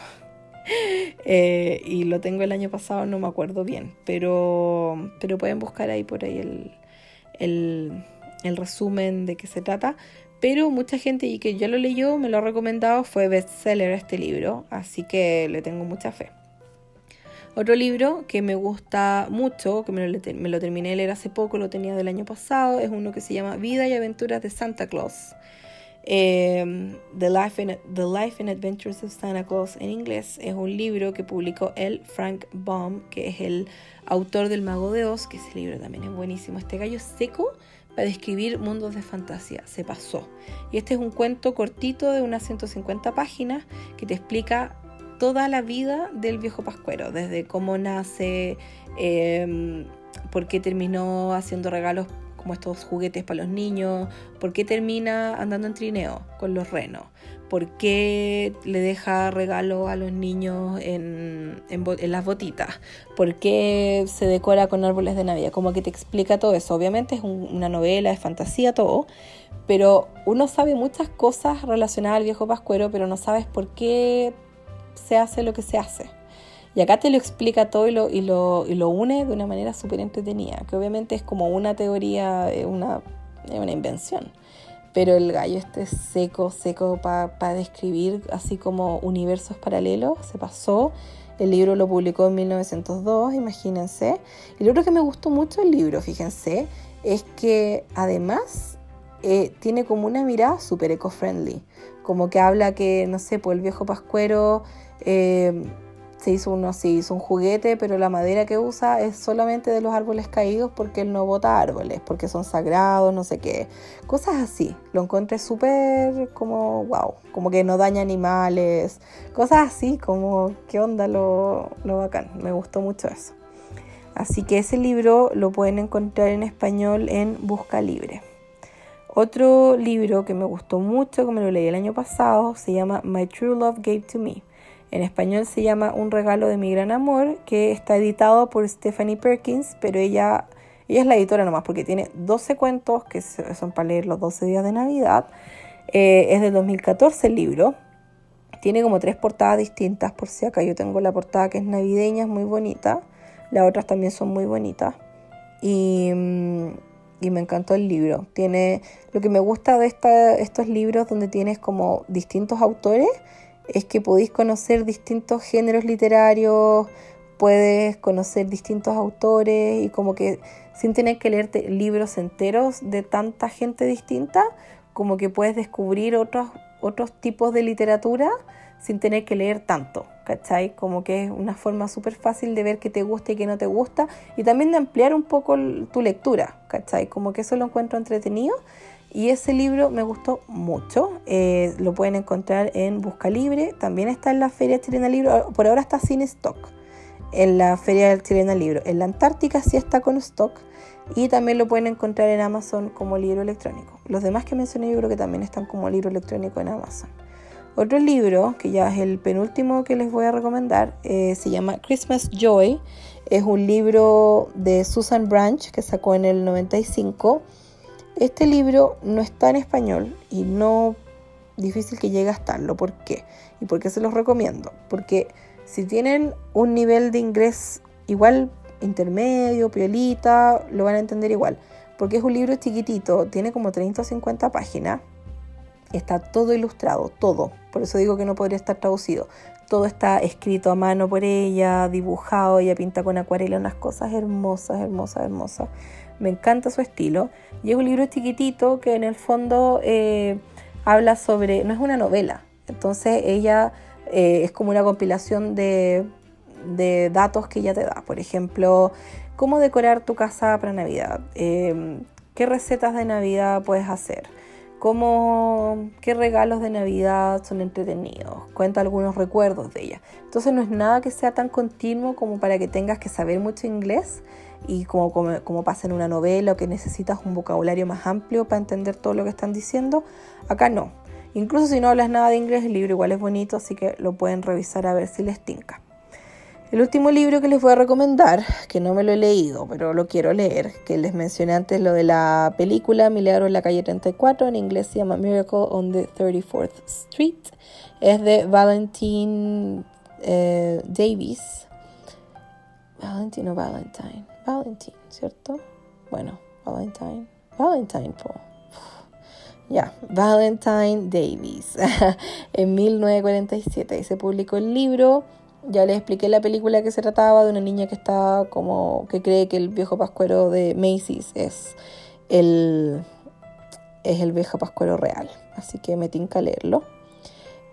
eh, y lo tengo el año pasado, no me acuerdo bien, pero, pero pueden buscar ahí por ahí el, el resumen de qué se trata pero mucha gente y que ya lo leyó me lo ha recomendado fue bestseller este libro, así que le tengo mucha fe. Otro libro que me gusta mucho, que me lo, terminé de leer hace poco, lo tenía del año pasado, es uno que se llama Vida y Aventuras de Santa Claus. Em, The, Life and, The Life and Adventures of Santa Claus en inglés es un libro que publicó el Frank Baum, que es el autor del Mago de Oz, que ese libro también es buenísimo. Este gallo seco para describir mundos de fantasía. Se pasó. Y este es un cuento cortito de unas 150 páginas que te explica toda la vida del viejo Pascuero, desde cómo nace, em, por qué terminó haciendo regalos como estos juguetes para los niños, por qué termina andando en trineo con los renos, por qué le deja regalo a los niños en, las botitas, por qué se decora con árboles de Navidad, como que te explica todo eso. Obviamente es una novela, es fantasía, todo, pero uno sabe muchas cosas relacionadas al viejo Pascuero, pero no sabes por qué se hace lo que se hace. Y acá te lo explica todo y lo, y lo, y lo une de una manera súper entretenida, que obviamente es como una teoría, una, una invención pero el gallo este seco, seco para describir así como universos paralelos, se pasó. El libro lo publicó en 1902, imagínense. Y lo otro que me gustó mucho el libro, fíjense, es que además eh, tiene como una mirada súper eco-friendly. Como que habla que, no sé, pues el viejo pascuero eh, se hizo uno así, hizo un juguete, pero la madera que usa es solamente de los árboles caídos porque él no bota árboles, porque son sagrados, no sé qué. Cosas así. Lo encontré súper como, wow, como que no daña animales. Cosas así, como, ¿qué onda lo, lo bacán? Me gustó mucho eso. Así que ese libro lo pueden encontrar en español en Busca Libre. Otro libro que me gustó mucho, que me lo leí el año pasado, se llama My True Love Gave to Me en español se llama Un regalo de mi gran amor, que está editado por Stephanie Perkins, pero ella, ella es la editora nomás, porque tiene 12 cuentos que son para leer los 12 días de Navidad. Eh, es del 2014 el libro. Tiene como tres portadas distintas, por si acá yo tengo la portada que es navideña, es muy bonita. Las otras también son muy bonitas. Y, mm, y me encantó el libro. Tiene lo que me gusta de esta, estos libros donde tienes como distintos autores es que podéis conocer distintos géneros literarios, puedes conocer distintos autores y como que sin tener que leerte libros enteros de tanta gente distinta, como que puedes descubrir otros, otros tipos de literatura sin tener que leer tanto, ¿cachai? Como que es una forma súper fácil de ver qué te gusta y qué no te gusta y también de ampliar un poco tu lectura, ¿cachai? Como que eso lo encuentro entretenido y ese libro me gustó mucho. Eh, lo pueden encontrar en Busca Libre. También está en la Feria Chilena Libro. Por ahora está sin stock. En la Feria Chilena Libro. En la Antártica sí está con stock. Y también lo pueden encontrar en Amazon como libro electrónico. Los demás que mencioné yo creo que también están como libro electrónico en Amazon. Otro libro, que ya es el penúltimo que les voy a recomendar, eh, se llama Christmas Joy. Es un libro de Susan Branch que sacó en el 95 este libro no está en español y no difícil que llegue a estarlo. ¿Por qué? ¿Y por qué se los recomiendo? Porque si tienen un nivel de inglés igual intermedio, piolita, lo van a entender igual. Porque es un libro chiquitito, tiene como 30 o 50 páginas. Está todo ilustrado, todo. Por eso digo que no podría estar traducido. Todo está escrito a mano por ella, dibujado, ella pinta con acuarela unas cosas hermosas, hermosas, hermosas me encanta su estilo. Y es un libro chiquitito que en el fondo eh, habla sobre, no es una novela, entonces ella eh, es como una compilación de, de, datos que ella te da. Por ejemplo, cómo decorar tu casa para Navidad, em, qué recetas de Navidad puedes hacer. Cómo, qué regalos de Navidad son entretenidos, cuenta algunos recuerdos de ella. Entonces no es nada que sea tan continuo como para que tengas que saber mucho inglés, y como, como, pasa en una novela o que necesitas un vocabulario más amplio para entender todo lo que están diciendo, acá no. Incluso si no hablas nada de inglés, el libro igual es bonito, así que lo pueden revisar a ver si les tinca. El último libro que les voy a recomendar, que no me lo he leído, pero lo quiero leer, que les mencioné antes lo de la película Milagro en la calle 34, en inglés se llama Miracle on the 34th Street, es de Valentine eh, Davis. Valentine o Valentine. Valentine, ¿cierto? Bueno, Valentine. Valentine, po. Ya, Valentine Davis. en 1947 y se publicó el libro. Ya les expliqué la película que se trataba de una niña que está como que cree que el viejo pascuero de Macy's es el es el viejo pascuero real. Así que me tinca leerlo.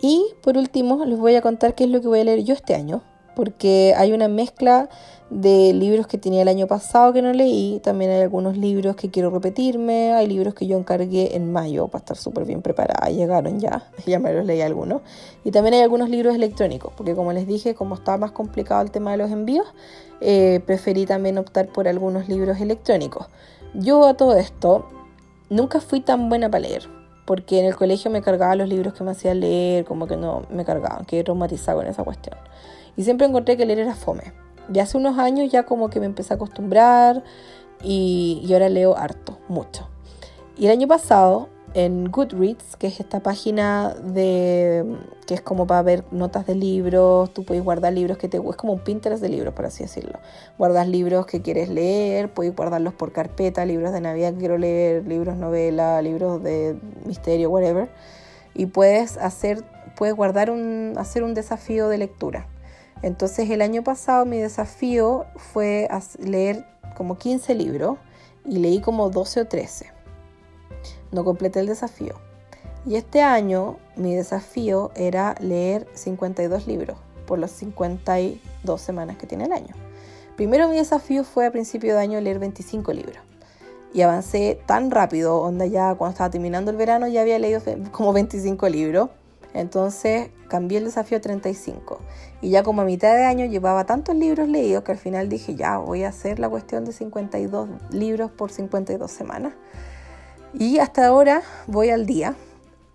Y por último, les voy a contar qué es lo que voy a leer yo este año, porque hay una mezcla de libros que tenía el año pasado que no leí. También hay algunos libros que quiero repetirme. Hay libros que yo encargué en mayo para estar súper bien preparada. Llegaron ya, ya me los leí algunos. Y también hay algunos libros electrónicos, porque como les dije, como estaba más complicado el tema de los envíos, eh, preferí también optar por algunos libros electrónicos. Yo a todo esto nunca fui tan buena para leer. Porque en el colegio me cargaba los libros que me hacían leer, como que no me cargaban, quedé traumatizado con esa cuestión. Y siempre encontré que leer era fome ya hace unos años ya como que me empecé a acostumbrar y, ahora leo harto, mucho. Y el año pasado en Goodreads, que es esta página de que es como para ver notas de libros, tú puedes guardar libros que te es como un Pinterest de libros, por así decirlo. Guardas libros que quieres leer, puedes guardarlos por carpeta, libros de Navidad que quiero leer, libros novela, libros de misterio, whatever. Y puedes hacer puedes guardar un hacer un desafío de lectura. Entonces el año pasado mi desafío fue leer como 15 libros y leí como 12 o 13 no completé el desafío. Y este año mi desafío era leer 52 libros por las 52 semanas que tiene el año. Primero mi desafío fue a principio de año leer 25 libros. Y avancé tan rápido, onda ya cuando estaba terminando el verano ya había leído como 25 libros. Entonces cambié el desafío a 35. Y ya como a mitad de año llevaba tantos libros leídos que al final dije, ya voy a hacer la cuestión de 52 libros por 52 semanas. Y hasta ahora voy al día.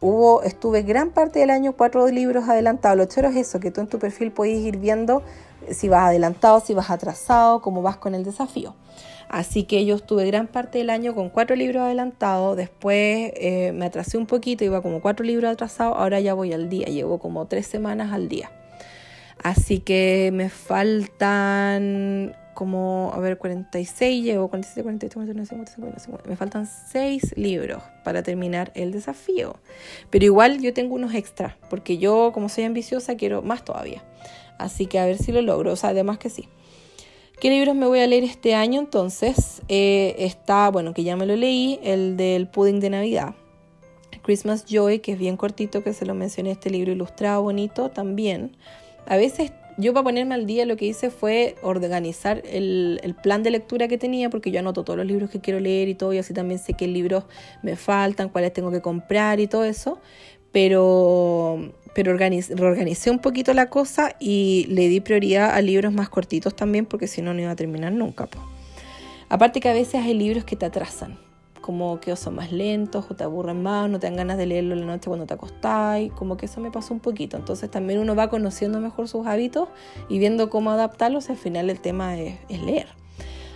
Hubo, estuve gran parte del año cuatro libros adelantados. Lo chévere es eso, que tú en tu perfil puedes ir viendo si vas adelantado, si vas atrasado, cómo vas con el desafío. Así que yo estuve gran parte del año con cuatro libros adelantados, después eh, me atrasé un poquito, iba como cuatro libros atrasados, ahora ya voy al día, llevo como tres semanas al día. Así que me faltan como, a ver, 46 llevo, 47, 48, 49, 50, 50, 50. Me faltan 6 libros para terminar el desafío. Pero igual yo tengo unos extras, porque yo, como soy ambiciosa, quiero más todavía. Así que a ver si lo logro, o sea, además que sí. ¿Qué libros me voy a leer este año entonces? Eh, está, bueno, que ya me lo leí, el del pudding de Navidad. Christmas Joy, que es bien cortito, que se lo mencioné, este libro ilustrado, bonito también. A veces yo para ponerme al día lo que hice fue organizar el, plan de lectura que tenía, porque yo anoto todos los libros que quiero leer y todo, y así también sé qué libros me faltan, cuáles tengo que comprar y todo eso. Pero, pero reorganicé un poquito la cosa y le di prioridad a libros más cortitos también, porque si no, no iba a terminar nunca. Aparte que a veces hay libros que te atrasan como que son más lentos o te aburren más, no te dan ganas de leerlo en la noche cuando te acostáis, como que eso me pasó un poquito. Entonces también uno va conociendo mejor sus hábitos y viendo cómo adaptarlos, al final el tema es, leer.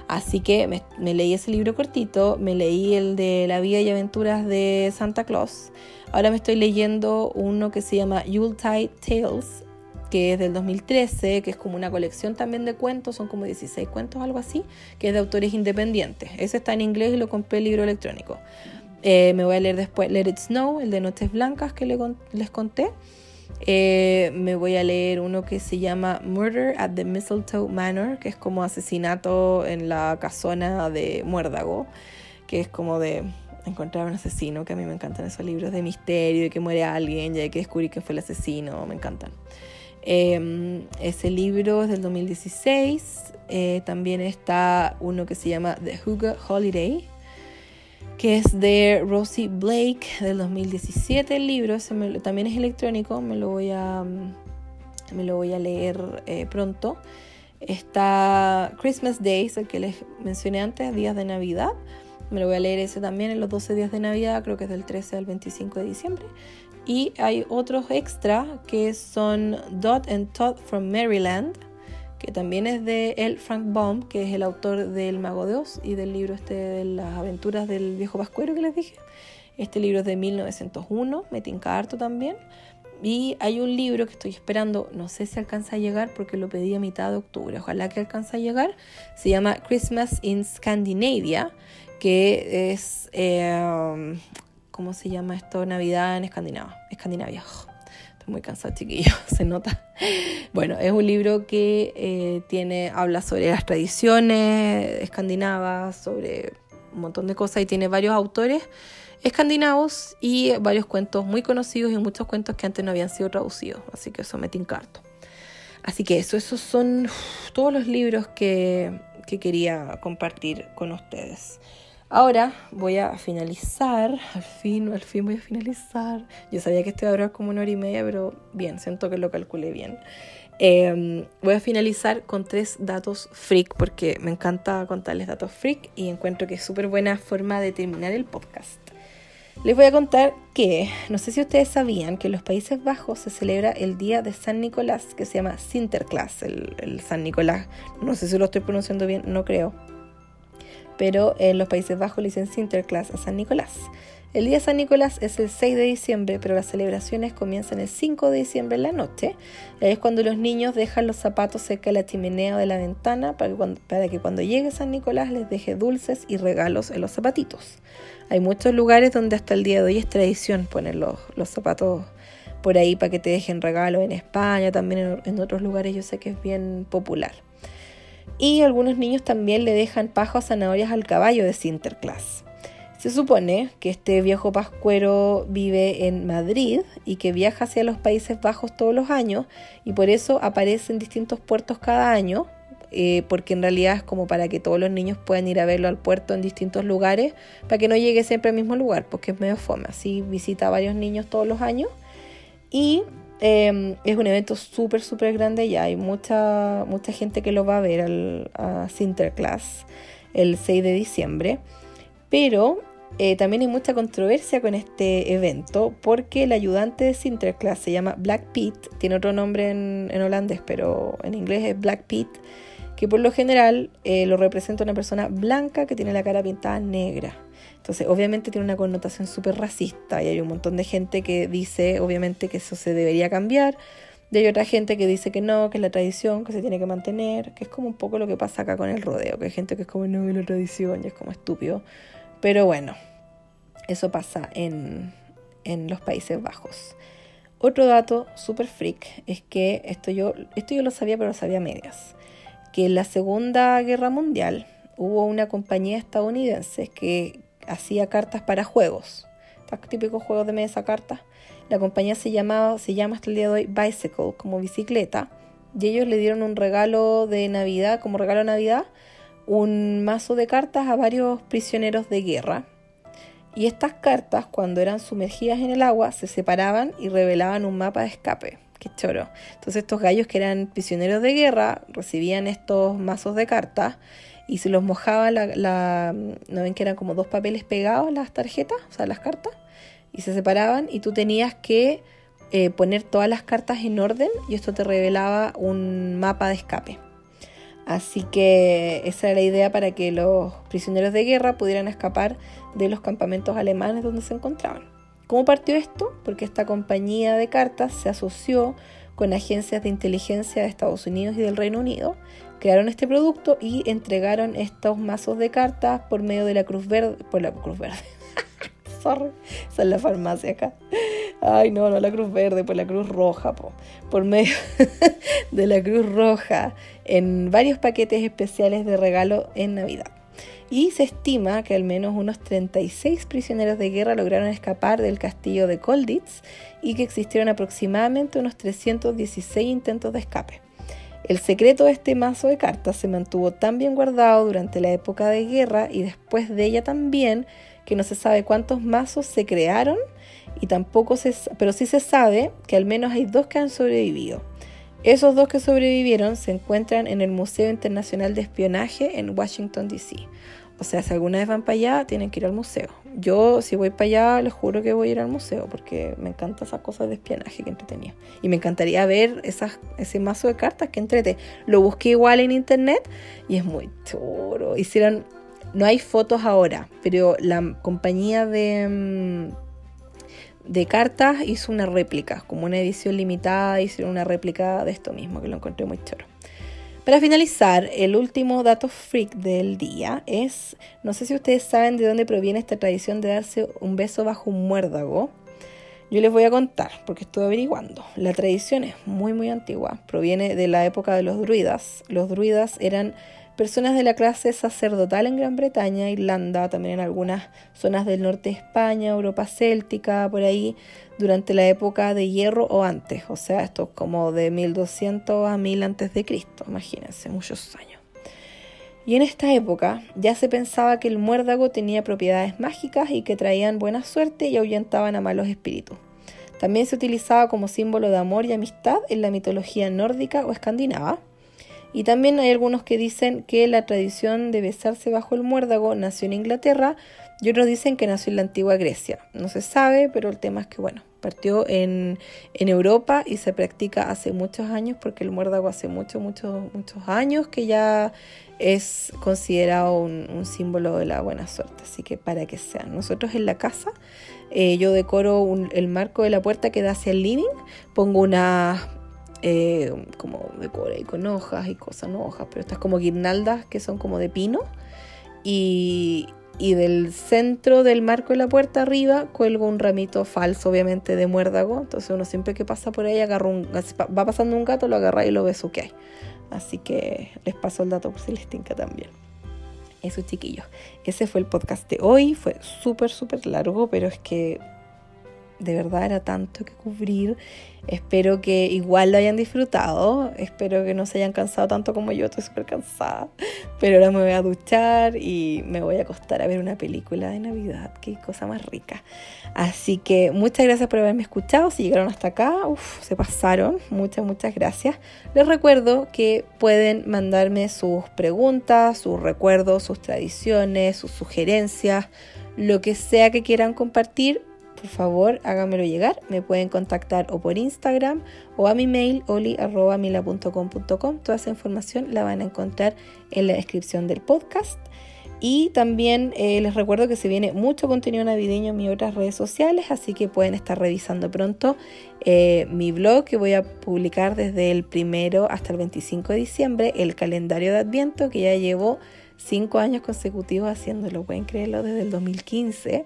Así que me, me, leí ese libro cortito, me leí el de La vida y aventuras de Santa Claus. Ahora me estoy leyendo uno que se llama Yuletide Tales, que es del 2013, que es como una colección también de cuentos, son como 16 cuentos, algo así, que es de autores independientes. Ese está en inglés y lo compré el libro electrónico. Eh, me voy a leer después Let It Snow, el de Noches Blancas que les conté. Eh, me voy a leer uno que se llama Murder at the Mistletoe Manor, que es como asesinato en la casona de Muérdago, que es como de encontrar un asesino, que a mí me encantan esos libros de misterio, de que muere alguien y hay que descubrir quién fue el asesino, me encantan. Em, ese libro es del 2016. Eh, también está uno que se llama The Hugo Holiday, que es de Rosie Blake del 2017. El libro también es electrónico, me lo voy a, mm, me lo voy a leer eh, pronto. Está Christmas Days, el que les mencioné antes, días de Navidad. Me lo voy a leer ese también en los 12 días de Navidad, creo que es del 13 al 25 de diciembre. Y hay otros extra que son Dot and Todd from Maryland, que también es de el Frank Baum, que es el autor del Mago de Oz y del libro este de las aventuras del viejo pascuero que les dije. Este libro es de 1901, me tinca también. Y hay un libro que estoy esperando, no sé si alcanza a llegar porque lo pedí a mitad de octubre, ojalá que alcance a llegar. Se llama Christmas in Scandinavia, que es eh, ¿cómo se llama esto? Navidad en Escandinavia. Escandinavia. estoy muy cansada, chiquillo, se nota. Bueno, es un libro que eh, tiene, habla sobre las tradiciones escandinavas, sobre un montón de cosas y tiene varios autores escandinavos y varios cuentos muy conocidos y muchos cuentos que antes no habían sido traducidos. Así que eso me tincarto. Así que eso, esos son todos los libros que, que quería compartir con ustedes. Ahora voy a finalizar, al fin, al fin voy a finalizar. Yo sabía que esto iba a durar como una hora y media, pero bien, siento que lo calculé bien. Em, voy a finalizar con tres datos freak, porque me encanta contarles datos freak y encuentro que es súper buena forma de terminar el podcast. Les voy a contar que, no sé si ustedes sabían que en los Países Bajos se celebra el día de San Nicolás, que se llama Sinterklaas, el, el San Nicolás. No sé si lo estoy pronunciando bien, no creo pero en los Países Bajos le dicen Sinterklaas a San Nicolás. El día de San Nicolás es el 6 de diciembre, pero las celebraciones comienzan el 5 de diciembre en la noche. Es cuando los niños dejan los zapatos cerca de la chimenea o de la ventana para que, cuando, llegue San Nicolás les deje dulces y regalos en los zapatitos. Hay muchos lugares donde hasta el día de hoy es tradición poner los, zapatos por ahí para que te dejen regalos. En España, también en otros lugares yo sé que es bien popular. Y algunos niños también le dejan paja o zanahorias al caballo de Sinterklaas. Se supone que este viejo pascuero vive en Madrid y que viaja hacia los Países Bajos todos los años y por eso aparece en distintos puertos cada año, eh, porque en realidad es como para que todos los niños puedan ir a verlo al puerto en distintos lugares, para que no llegue siempre al mismo lugar, porque es medio fome. Así visita a varios niños todos los años y em, es un evento súper, súper grande ya hay mucha, mucha gente que lo va a ver al, a Sinterklaas el 6 de diciembre. Pero eh, también hay mucha controversia con este evento porque el ayudante de Sinterklaas se llama Black Pete, tiene otro nombre en, holandés, pero en inglés es Black Pete, que por lo general eh, lo representa una persona blanca que tiene la cara pintada negra. Entonces, obviamente tiene una connotación súper racista y hay un montón de gente que dice, obviamente, que eso se debería cambiar. Y hay otra gente que dice que no, que es la tradición, que se tiene que mantener, que es como un poco lo que pasa acá con el rodeo, que hay gente que es como, no, la tradición, y es como estúpido. Pero bueno, eso pasa en, los Países Bajos. Otro dato súper freak es que esto yo, esto yo lo sabía, pero lo sabía medias. Que en la Segunda Guerra Mundial hubo una compañía estadounidense que hacía cartas para juegos. Típicos juegos de mesa, cartas. La compañía se, llamaba, se llama hasta el día de hoy Bicycle, como bicicleta. Y ellos le dieron un regalo de Navidad, como regalo de Navidad, un mazo de cartas a varios prisioneros de guerra. Y estas cartas, cuando eran sumergidas en el agua, se separaban y revelaban un mapa de escape. Qué choro. Entonces estos gallos que eran prisioneros de guerra recibían estos mazos de cartas y se los mojaba la, ¿no ven que eran como dos papeles pegados las tarjetas, o sea, las cartas? Y se separaban y tú tenías que eh, poner todas las cartas en orden y esto te revelaba un mapa de escape. Así que esa era la idea para que los prisioneros de guerra pudieran escapar de los campamentos alemanes donde se encontraban. ¿Cómo partió esto? Porque esta compañía de cartas se asoció con agencias de inteligencia de Estados Unidos y del Reino Unido, crearon este producto y entregaron estos mazos de cartas por medio de la Cruz Verde, por la Cruz Verde. Sorry, esa es la farmacia acá. Ay, no, no la Cruz Verde, por la Cruz Roja, por medio de la Cruz Roja en varios paquetes especiales de regalo en Navidad. Y se estima que al menos unos 36 prisioneros de guerra lograron escapar del castillo de Kolditz y que existieron aproximadamente unos 316 intentos de escape. El secreto de este mazo de cartas se mantuvo tan bien guardado durante la época de guerra y después de ella también que no se sabe cuántos mazos se crearon y tampoco se, pero sí se sabe que al menos hay dos que han sobrevivido. Esos dos que sobrevivieron se encuentran en el Museo Internacional de Espionaje en Washington, D.C. O sea, si alguna vez van para allá, tienen que ir al museo. Yo, si voy para allá, les juro que voy a ir al museo porque me encantan esas cosas de espionaje que entretenido. Y me encantaría ver esas, ese mazo de cartas que entrete. Lo busqué igual en internet y es muy chulo. Hicieron, no hay fotos ahora, pero la compañía de mm, de cartas hizo una réplica, como una edición limitada, hicieron una réplica de esto mismo, que lo encontré muy choro. Para finalizar, el último dato freak del día es, no sé si ustedes saben de dónde proviene esta tradición de darse un beso bajo un muérdago. Yo les voy a contar, porque estoy averiguando. La tradición es muy, muy antigua. Proviene de la época de los druidas. Los druidas eran personas de la clase sacerdotal en Gran Bretaña, Irlanda, también en algunas zonas del norte de España, Europa céltica, por ahí, durante la época de hierro o antes, o sea, esto es como de 1200 a 1000 antes de Cristo, imagínense, muchos años. Y en esta época ya se pensaba que el muérdago tenía propiedades mágicas y que traían buena suerte y ahuyentaban a malos espíritus. También se utilizaba como símbolo de amor y amistad en la mitología nórdica o escandinava y también hay algunos que dicen que la tradición de besarse bajo el muérdago nació en Inglaterra y otros dicen que nació en la antigua Grecia. No se sabe, pero el tema es que, bueno, partió en, Europa y se practica hace muchos años porque el muérdago hace muchos, muchos, muchos años que ya es considerado un, símbolo de la buena suerte. Así que para que sean. Nosotros en la casa, eh, yo decoro el marco de la puerta que da hacia el living, pongo una eh, como decoro y con hojas y cosas, no hojas, pero estas como guirnaldas que son como de pino. Y, y del centro del marco de la puerta arriba cuelgo un ramito falso, obviamente, de muérdago. Entonces uno siempre que pasa por ahí agarra un, va pasando un gato, lo agarra y lo ve su que hay. Así que les paso el dato por si les tinca también. Eso chiquillos. Ese fue el podcast de hoy. Fue súper, súper largo, pero es que de verdad era tanto que cubrir. Espero que igual lo hayan disfrutado. Espero que no se hayan cansado tanto como yo. Estoy súper cansada. Pero ahora me voy a duchar y me voy a acostar a ver una película de Navidad. Qué cosa más rica. Así que muchas gracias por haberme escuchado. Si llegaron hasta acá, uf, se pasaron. Muchas, muchas gracias. Les recuerdo que pueden mandarme sus preguntas, sus recuerdos, sus tradiciones, sus sugerencias, lo que sea que quieran compartir por favor háganmelo llegar. Me pueden contactar o por Instagram o a mi mail oli.mila.com.com. Toda esa información la van a encontrar en la descripción del podcast. Y también eh, les recuerdo que se viene mucho contenido navideño en mis otras redes sociales, así que pueden estar revisando pronto eh, mi blog que voy a publicar desde el primero hasta el 25 de diciembre, el calendario de Adviento que ya llevo cinco años consecutivos haciéndolo, pueden creerlo, desde el 2015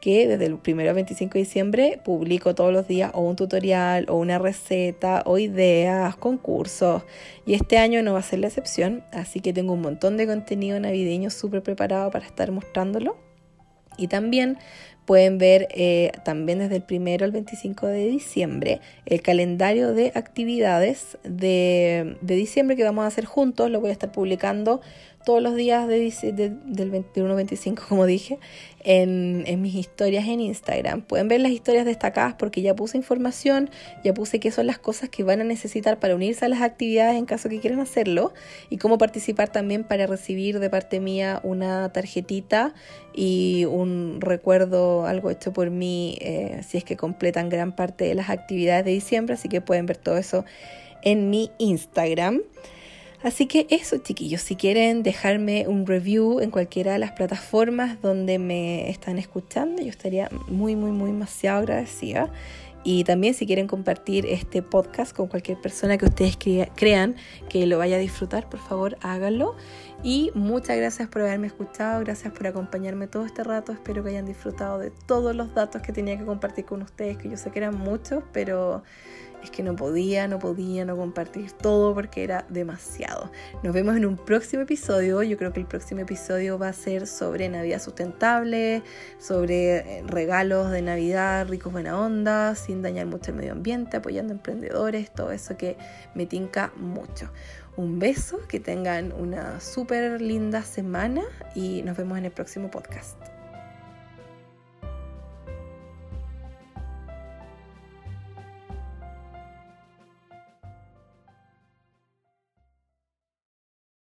que desde el 1 al 25 de diciembre publico todos los días o un tutorial o una receta o ideas, concursos. Y este año no va a ser la excepción, así que tengo un montón de contenido navideño súper preparado para estar mostrándolo. Y también pueden ver eh, también desde el 1 al 25 de diciembre el calendario de actividades de, de diciembre que vamos a hacer juntos. Lo voy a estar publicando todos los días de, del 21-25, como dije, en, en, mis historias en Instagram. Pueden ver las historias destacadas porque ya puse información, ya puse qué son las cosas que van a necesitar para unirse a las actividades en caso que quieran hacerlo y cómo participar también para recibir de parte mía una tarjetita y un recuerdo, algo hecho por mí, eh, si es que completan gran parte de las actividades de diciembre. Así que pueden ver todo eso en mi Instagram. Así que eso, chiquillos, si quieren dejarme un review en cualquiera de las plataformas donde me están escuchando, yo estaría muy, muy, muy demasiado agradecida. Y también si quieren compartir este podcast con cualquier persona que ustedes crean que lo vaya a disfrutar, por favor háganlo. Y muchas gracias por haberme escuchado, gracias por acompañarme todo este rato. Espero que hayan disfrutado de todos los datos que tenía que compartir con ustedes, que yo sé que eran muchos, pero es que no podía, no podía no compartir todo porque era demasiado. Nos vemos en un próximo episodio. Yo creo que el próximo episodio va a ser sobre Navidad sustentable, sobre eh, regalos de Navidad ricos buena onda, sin dañar mucho el medio ambiente, apoyando emprendedores, todo eso que me tinca mucho. Un beso, que tengan una súper linda semana y nos vemos en el próximo podcast.